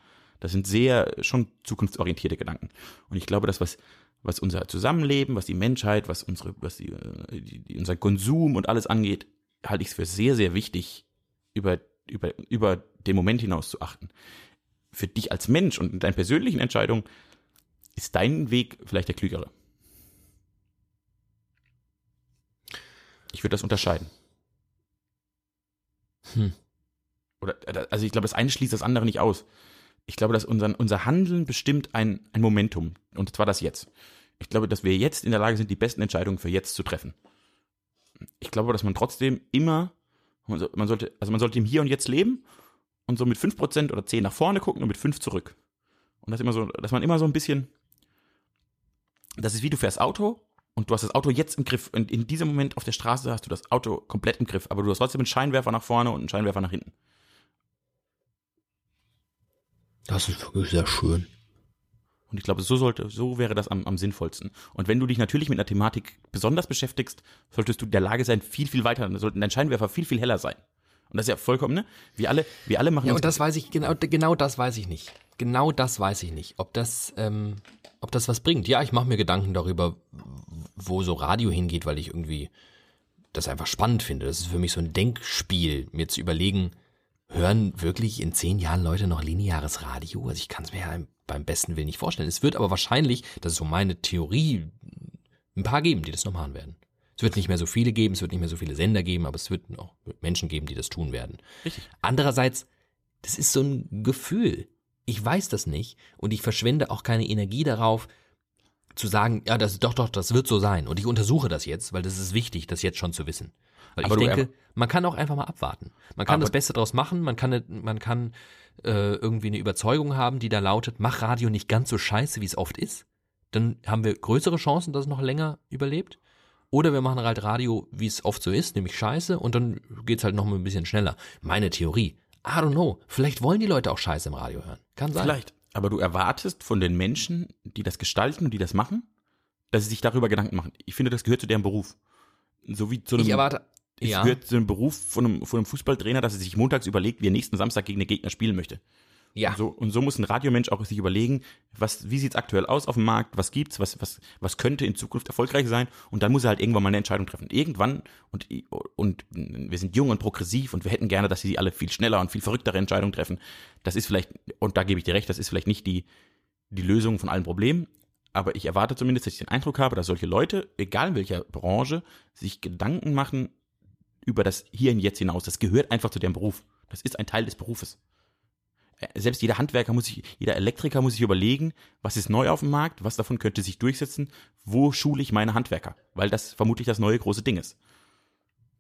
Das sind sehr schon zukunftsorientierte Gedanken. Und ich glaube, das, was, was unser Zusammenleben, was die Menschheit, was unsere, was die, äh, die, die unser Konsum und alles angeht, halte ich es für sehr, sehr wichtig, über, über, über den Moment hinaus zu achten. Für dich als Mensch und in deinen persönlichen Entscheidungen ist dein Weg vielleicht der klügere? Ich würde das unterscheiden. Hm. Oder, also ich glaube, das eine schließt das andere nicht aus. Ich glaube, dass unser, unser Handeln bestimmt ein, ein Momentum. Und zwar das jetzt. Ich glaube, dass wir jetzt in der Lage sind, die besten Entscheidungen für jetzt zu treffen. Ich glaube, dass man trotzdem immer, man sollte, also man sollte im Hier und Jetzt leben und so mit 5% oder 10 nach vorne gucken und mit 5 zurück. Und das immer so, dass man immer so ein bisschen das ist wie du fährst Auto und du hast das Auto jetzt im Griff und in diesem Moment auf der Straße hast du das Auto komplett im Griff, aber du hast trotzdem einen Scheinwerfer nach vorne und einen Scheinwerfer nach hinten. Das ist wirklich sehr schön. Und ich glaube, so sollte, so wäre das am, am sinnvollsten. Und wenn du dich natürlich mit einer Thematik besonders beschäftigst, solltest du in der Lage sein, viel, viel weiter, sollten dein Scheinwerfer viel, viel heller sein. Und das ist ja vollkommen, ne? Wir alle, wir alle machen Ja, und das weiß ich, genau, genau das weiß ich nicht. Genau das weiß ich nicht. Ob das, ähm, ob das was bringt. Ja, ich mache mir Gedanken darüber, wo so Radio hingeht, weil ich irgendwie das einfach spannend finde. Das ist für mich so ein Denkspiel, mir zu überlegen, hören wirklich in zehn Jahren Leute noch lineares Radio? Also ich kann es mir ja beim besten Willen nicht vorstellen. Es wird aber wahrscheinlich, das ist so meine Theorie, ein paar geben, die das noch machen werden. Es wird nicht mehr so viele geben, es wird nicht mehr so viele Sender geben, aber es wird noch Menschen geben, die das tun werden. Richtig. Andererseits, das ist so ein Gefühl. Ich weiß das nicht und ich verschwende auch keine Energie darauf, zu sagen, ja, das doch, doch, das wird so sein. Und ich untersuche das jetzt, weil das ist wichtig, das jetzt schon zu wissen. Weil Aber ich du- denke, man kann auch einfach mal abwarten. Man kann das Beste draus machen, man kann, man kann äh, irgendwie eine Überzeugung haben, die da lautet, mach Radio nicht ganz so scheiße, wie es oft ist. Dann haben wir größere Chancen, dass es noch länger überlebt. Oder wir machen halt Radio, wie es oft so ist, nämlich scheiße, und dann geht's halt noch mal ein bisschen schneller. Meine Theorie. I don't know. Vielleicht wollen die Leute auch Scheiße im Radio hören. Kann sein. Vielleicht. Aber du erwartest von den Menschen, die das gestalten und die das machen, dass sie sich darüber Gedanken machen. Ich finde, das gehört zu deren Beruf. So wie zu einem, Ich erwarte. es Ja. gehört zu einem Beruf von einem, von einem Fußballtrainer, dass er sich montags überlegt, wie er nächsten Samstag gegen den Gegner spielen möchte. Ja. So, und so muss ein Radiomensch auch sich überlegen, was, wie sieht's aktuell aus auf dem Markt, was gibt's, was, was, was könnte in Zukunft erfolgreich sein und dann muss er halt irgendwann mal eine Entscheidung treffen. Irgendwann, und, und wir sind jung und progressiv und wir hätten gerne, dass sie alle viel schneller und viel verrücktere Entscheidungen treffen. Das ist vielleicht, und da gebe ich dir recht, das ist vielleicht nicht die, die Lösung von allen Problemen, aber ich erwarte zumindest, dass ich den Eindruck habe, dass solche Leute, egal in welcher Branche, sich Gedanken machen über das Hier und Jetzt hinaus. Das gehört einfach zu deren Beruf. Das ist ein Teil des Berufes. Äh, Selbst jeder Handwerker muss sich, jeder Elektriker muss sich überlegen, was ist neu auf dem Markt, was davon könnte sich durchsetzen, wo schule ich meine Handwerker, weil das vermutlich das neue große Ding ist.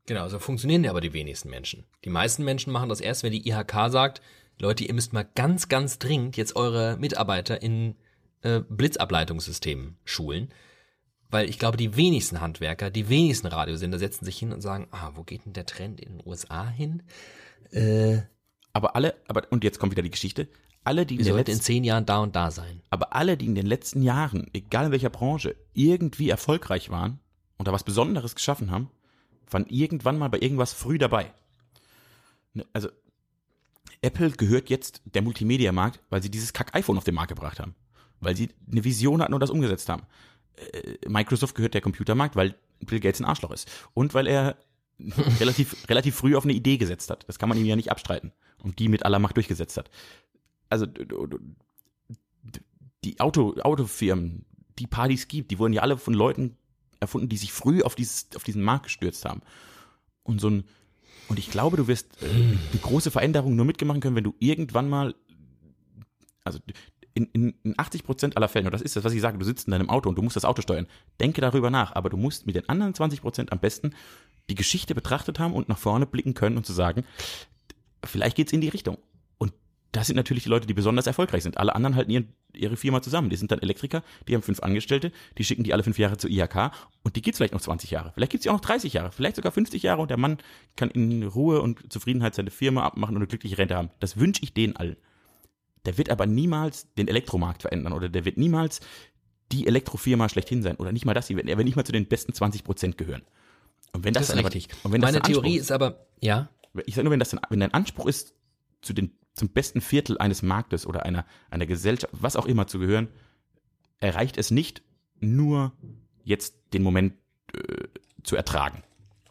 Genau, so funktionieren ja aber die wenigsten Menschen. Die meisten Menschen machen das erst, wenn die IHK sagt, Leute, ihr müsst mal ganz, ganz dringend jetzt eure Mitarbeiter in äh, Blitzableitungssystemen schulen. Weil ich glaube, die wenigsten Handwerker, die wenigsten Radiosender setzen sich hin und sagen, ah, wo geht denn der Trend in den USA hin? Äh, Aber alle, aber, und jetzt kommt wieder die Geschichte, alle, die in den sollten in letzten, zehn Jahren da und da sein. aber alle, die in den letzten Jahren, egal in welcher Branche, irgendwie erfolgreich waren und da was Besonderes geschaffen haben, waren irgendwann mal bei irgendwas früh dabei. Ne, Also, Apple gehört jetzt der Multimedia-Markt, weil sie dieses Kack-iPhone auf den Markt gebracht haben. Weil sie eine Vision hatten und das umgesetzt haben. Äh, Microsoft gehört der Computermarkt, weil Bill Gates ein Arschloch ist. Und weil er relativ, relativ früh auf eine Idee gesetzt hat. Das kann man ihm ja nicht abstreiten. Und die mit aller Macht durchgesetzt hat. Also, die Auto, Autofirmen, die Partys gibt, die wurden ja alle von Leuten erfunden, die sich früh auf, dieses, auf diesen Markt gestürzt haben. Und so ein, und ich glaube, du wirst äh, eine große Veränderung nur mitgemacht können, wenn du irgendwann mal, also in, in, in 80 Prozent aller Fällen, und das ist das, was ich sage, du sitzt in deinem Auto und du musst das Auto steuern. Denke darüber nach, aber du musst mit den anderen 20 Prozent am besten die Geschichte betrachtet haben und nach vorne blicken können und zu sagen, vielleicht geht's in die Richtung. Und das sind natürlich die Leute, die besonders erfolgreich sind. Alle anderen halten ihren, ihre Firma zusammen. Die sind dann Elektriker, die haben fünf Angestellte, die schicken die alle fünf Jahre zur IHK und die gibt's vielleicht noch 20 Jahre. Vielleicht gibt's die auch noch 30 Jahre, vielleicht sogar 50 Jahre und der Mann kann in Ruhe und Zufriedenheit seine Firma abmachen und eine glückliche Rente haben. Das wünsche ich denen allen. Der wird aber niemals den Elektromarkt verändern oder der wird niemals die Elektrofirma schlechthin sein oder nicht mal das. Er wird nicht mal zu den besten 20 Prozent gehören. Und wenn das, Das ist aber, richtig. Und wenn das Meine Theorie ist aber, ja, ich sage nur, wenn das dann, wenn dein Anspruch ist, zu den, zum besten Viertel eines Marktes oder einer, einer Gesellschaft, was auch immer zu gehören, erreicht es nicht nur jetzt den Moment äh, zu ertragen.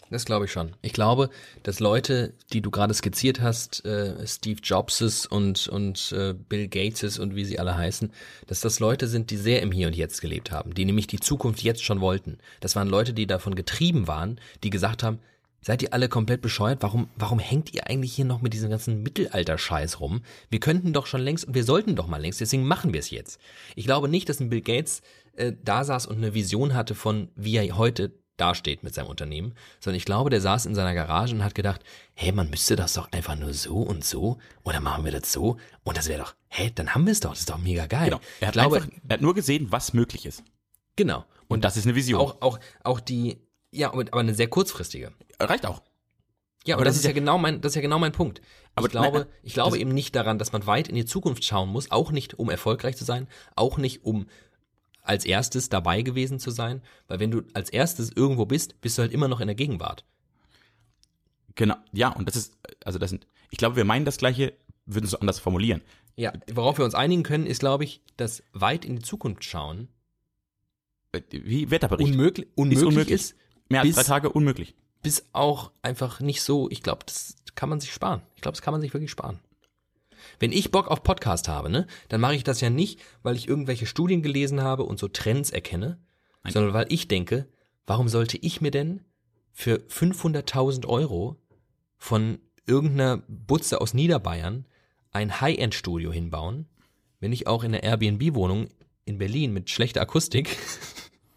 Das glaube ich schon. Ich glaube, dass Leute, die du gerade skizziert hast, äh, Steve Jobses und, und äh, Bill Gateses und wie sie alle heißen, dass das Leute sind, die sehr im Hier und Jetzt gelebt haben, die nämlich die Zukunft jetzt schon wollten. Das waren Leute, die davon getrieben waren, die gesagt haben, seid ihr alle komplett bescheuert? Warum, warum hängt ihr eigentlich hier noch mit diesem ganzen Mittelalter-Scheiß rum? Wir könnten doch schon längst und wir sollten doch mal längst, deswegen machen wir es jetzt. Ich glaube nicht, dass ein Bill Gates äh, da saß und eine Vision hatte von, wie er heute dasteht mit seinem Unternehmen, sondern ich glaube, der saß in seiner Garage und hat gedacht, hey, man müsste das doch einfach nur so und so oder machen wir das so und das wäre doch, hä, dann haben wir es doch, das ist doch mega geil. Genau. Er hat, ich glaube, einfach, er hat nur gesehen, was möglich ist. Genau. Und das ist eine Vision. Auch, auch, auch die, ja, aber eine sehr kurzfristige. Reicht auch. Ja, aber das, das ist ist ja genau mein, das ist ja genau mein Punkt. Aber ich glaube, nein, ich glaube eben nicht daran, dass man weit in die Zukunft schauen muss, auch nicht um erfolgreich zu sein, auch nicht um als erstes dabei gewesen zu sein, weil wenn du als erstes irgendwo bist, bist du halt immer noch in der Gegenwart. Genau. Ja, und das ist, also das sind, ich glaube, wir meinen das Gleiche, würden es anders formulieren. Ja, worauf wir uns einigen können, ist, glaube ich, dass weit in die Zukunft schauen Äh, Wie Wetterbericht. unmöglich, unmöglich ist, unmöglich. Mehr als bis- drei Tage unmöglich. bis auch einfach nicht so, ich glaube, das kann man sich sparen. Ich glaube, das kann man sich wirklich sparen. Wenn ich Bock auf Podcast habe, ne, dann mache ich das ja nicht, weil ich irgendwelche Studien gelesen habe und so Trends erkenne, Nein. sondern weil ich denke, warum sollte ich mir denn für 500.000 Euro von irgendeiner Butze aus Niederbayern ein High-End-Studio hinbauen, wenn ich auch in der Airbnb-Wohnung in Berlin mit schlechter Akustik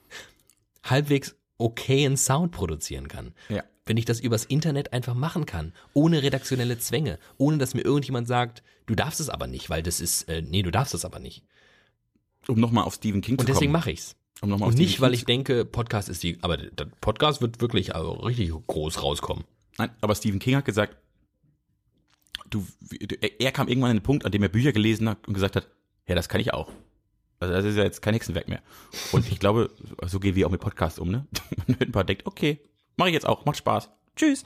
halbwegs okayen Sound produzieren kann. Ja. Wenn ich das übers Internet einfach machen kann, ohne redaktionelle Zwänge, ohne dass mir irgendjemand sagt, du darfst es aber nicht, weil das ist, äh, nee, du darfst es aber nicht. Um nochmal auf Stephen King Und zu deswegen kommen. mache ich's. Um noch mal auf Und Stephen nicht, weil ich denke, Podcast ist die, aber der Podcast wird wirklich also richtig groß rauskommen. Nein, aber Stephen King hat gesagt, du, er er kam irgendwann an den Punkt, an dem er Bücher gelesen hat und gesagt hat, ja, das kann ich auch. Also das ist ja jetzt kein Hexenwerk mehr. Und ich glaube, so gehen wir auch mit Podcasts um, ne? Man hört ein paar denkt, okay, mache ich jetzt auch, macht Spaß. Tschüss.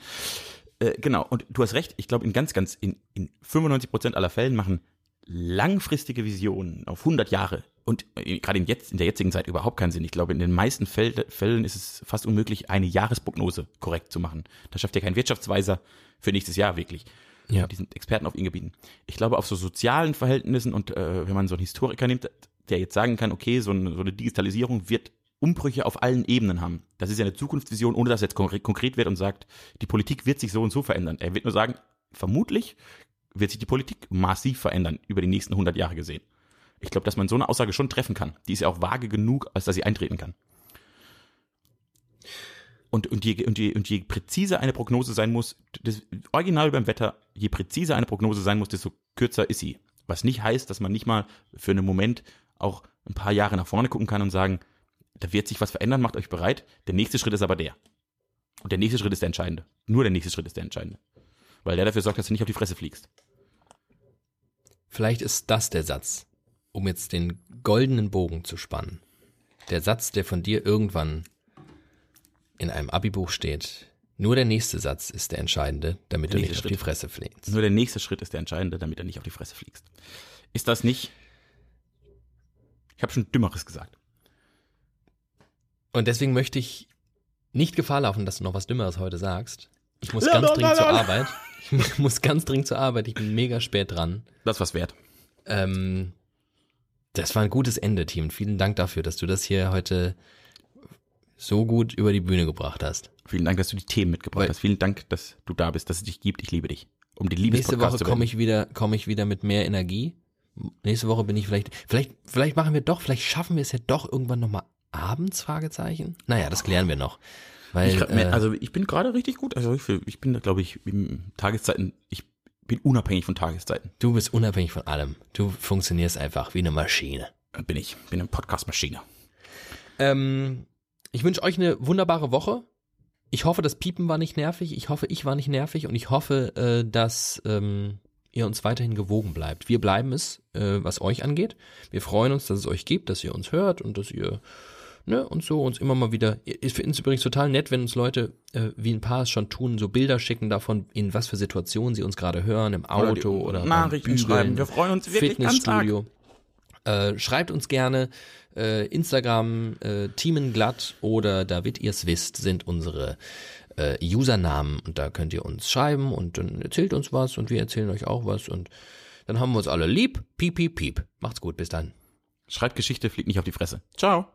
Äh, genau, und du hast recht, ich glaube, in ganz, ganz, in, in 95 Prozent aller Fällen machen langfristige Visionen auf 100 Jahre und äh, gerade in, jetzt, in der jetzigen Zeit überhaupt keinen Sinn. Ich glaube, in den meisten Fäll, Fällen ist es fast unmöglich, eine Jahresprognose korrekt zu machen. Das schafft ja kein Wirtschaftsweiser für nächstes Jahr wirklich. Ja. Die sind Experten auf ihren Gebieten. Ich glaube, auf so sozialen Verhältnissen und äh, wenn man so einen Historiker nimmt, der jetzt sagen kann, okay, so eine, so eine Digitalisierung wird Umbrüche auf allen Ebenen haben. Das ist ja eine Zukunftsvision, ohne dass jetzt konkret, konkret wird und sagt, die Politik wird sich so und so verändern. Er wird nur sagen, vermutlich wird sich die Politik massiv verändern über die nächsten 100 Jahre gesehen. Ich glaube, dass man so eine Aussage schon treffen kann. Die ist ja auch vage genug, als dass sie eintreten kann. Und, und, je, und, je, und je präziser eine Prognose sein muss, das Original beim Wetter, je präziser eine Prognose sein muss, desto kürzer ist sie. Was nicht heißt, dass man nicht mal für einen Moment auch ein paar Jahre nach vorne gucken kann und sagen, da wird sich was verändern, macht euch bereit. Der nächste Schritt ist aber der. Und der nächste Schritt ist der entscheidende. Nur der nächste Schritt ist der entscheidende. Weil der dafür sorgt, dass du nicht auf die Fresse fliegst. Vielleicht ist das der Satz, um jetzt den goldenen Bogen zu spannen. Der Satz, der von dir irgendwann in einem Abibuch steht. Nur der nächste Satz ist der entscheidende, damit Der du nicht nächste auf die Schritt. Fresse fliegst. Nur der nächste Schritt ist der entscheidende, damit er nicht auf die Fresse fliegst. Ist das nicht? Ich habe schon Dümmeres gesagt. Und deswegen möchte ich nicht Gefahr laufen, dass du noch was Dümmeres heute sagst. Ich muss ganz dringend zur Arbeit. Ich muss ganz dringend zur Arbeit. Ich bin mega spät dran. Das was wert. Ähm, das war ein gutes Ende, Team. Vielen Dank dafür, dass du das hier heute so gut über die Bühne gebracht hast. Vielen Dank, dass du die Themen mitgebracht Weil- hast. Vielen Dank, dass du da bist, dass es dich gibt. Ich liebe dich. Um die Nächste Liebespodcast Woche zu komme ich wieder, komme ich wieder mit mehr Energie. Nächste Woche bin ich vielleicht, vielleicht, vielleicht machen wir doch, vielleicht schaffen wir es ja doch irgendwann nochmal abends, Fragezeichen. Naja, das klären wir noch. Weil, Ich, äh, also ich bin gerade richtig gut. Also ich, ich bin, glaube ich, Tageszeiten. Ich bin unabhängig von Tageszeiten. du bist unabhängig von allem. Du funktionierst einfach wie eine Maschine. Bin ich. Bin eine Podcast-Maschine. Ähm, ich wünsche euch eine wunderbare Woche. Ich hoffe, das Piepen war nicht nervig. Ich hoffe, ich war nicht nervig und ich hoffe, äh, dass ähm, ihr uns weiterhin gewogen bleibt. Wir bleiben es, äh, was euch angeht. Wir freuen uns, dass es euch gibt, dass ihr uns hört und dass ihr ne, und so uns immer mal wieder. Ich finde es übrigens total nett, wenn uns Leute, äh, wie ein paar es schon tun, so Bilder schicken davon, in was für Situationen sie uns gerade hören, im Oder Auto oder, beim Nachrichten Bügeln, schreiben. Wir freuen uns wirklich. Fitnessstudio. Äh, schreibt uns gerne äh, Instagram, äh, Teamenglatt oder David ihr's wisst, sind unsere äh, Usernamen und da könnt ihr uns schreiben und dann erzählt uns was und wir erzählen euch auch was und dann haben wir uns alle lieb. Piep, piep, piep. Macht's gut, bis dann. Schreibt Geschichte, fliegt nicht auf die Fresse. Ciao.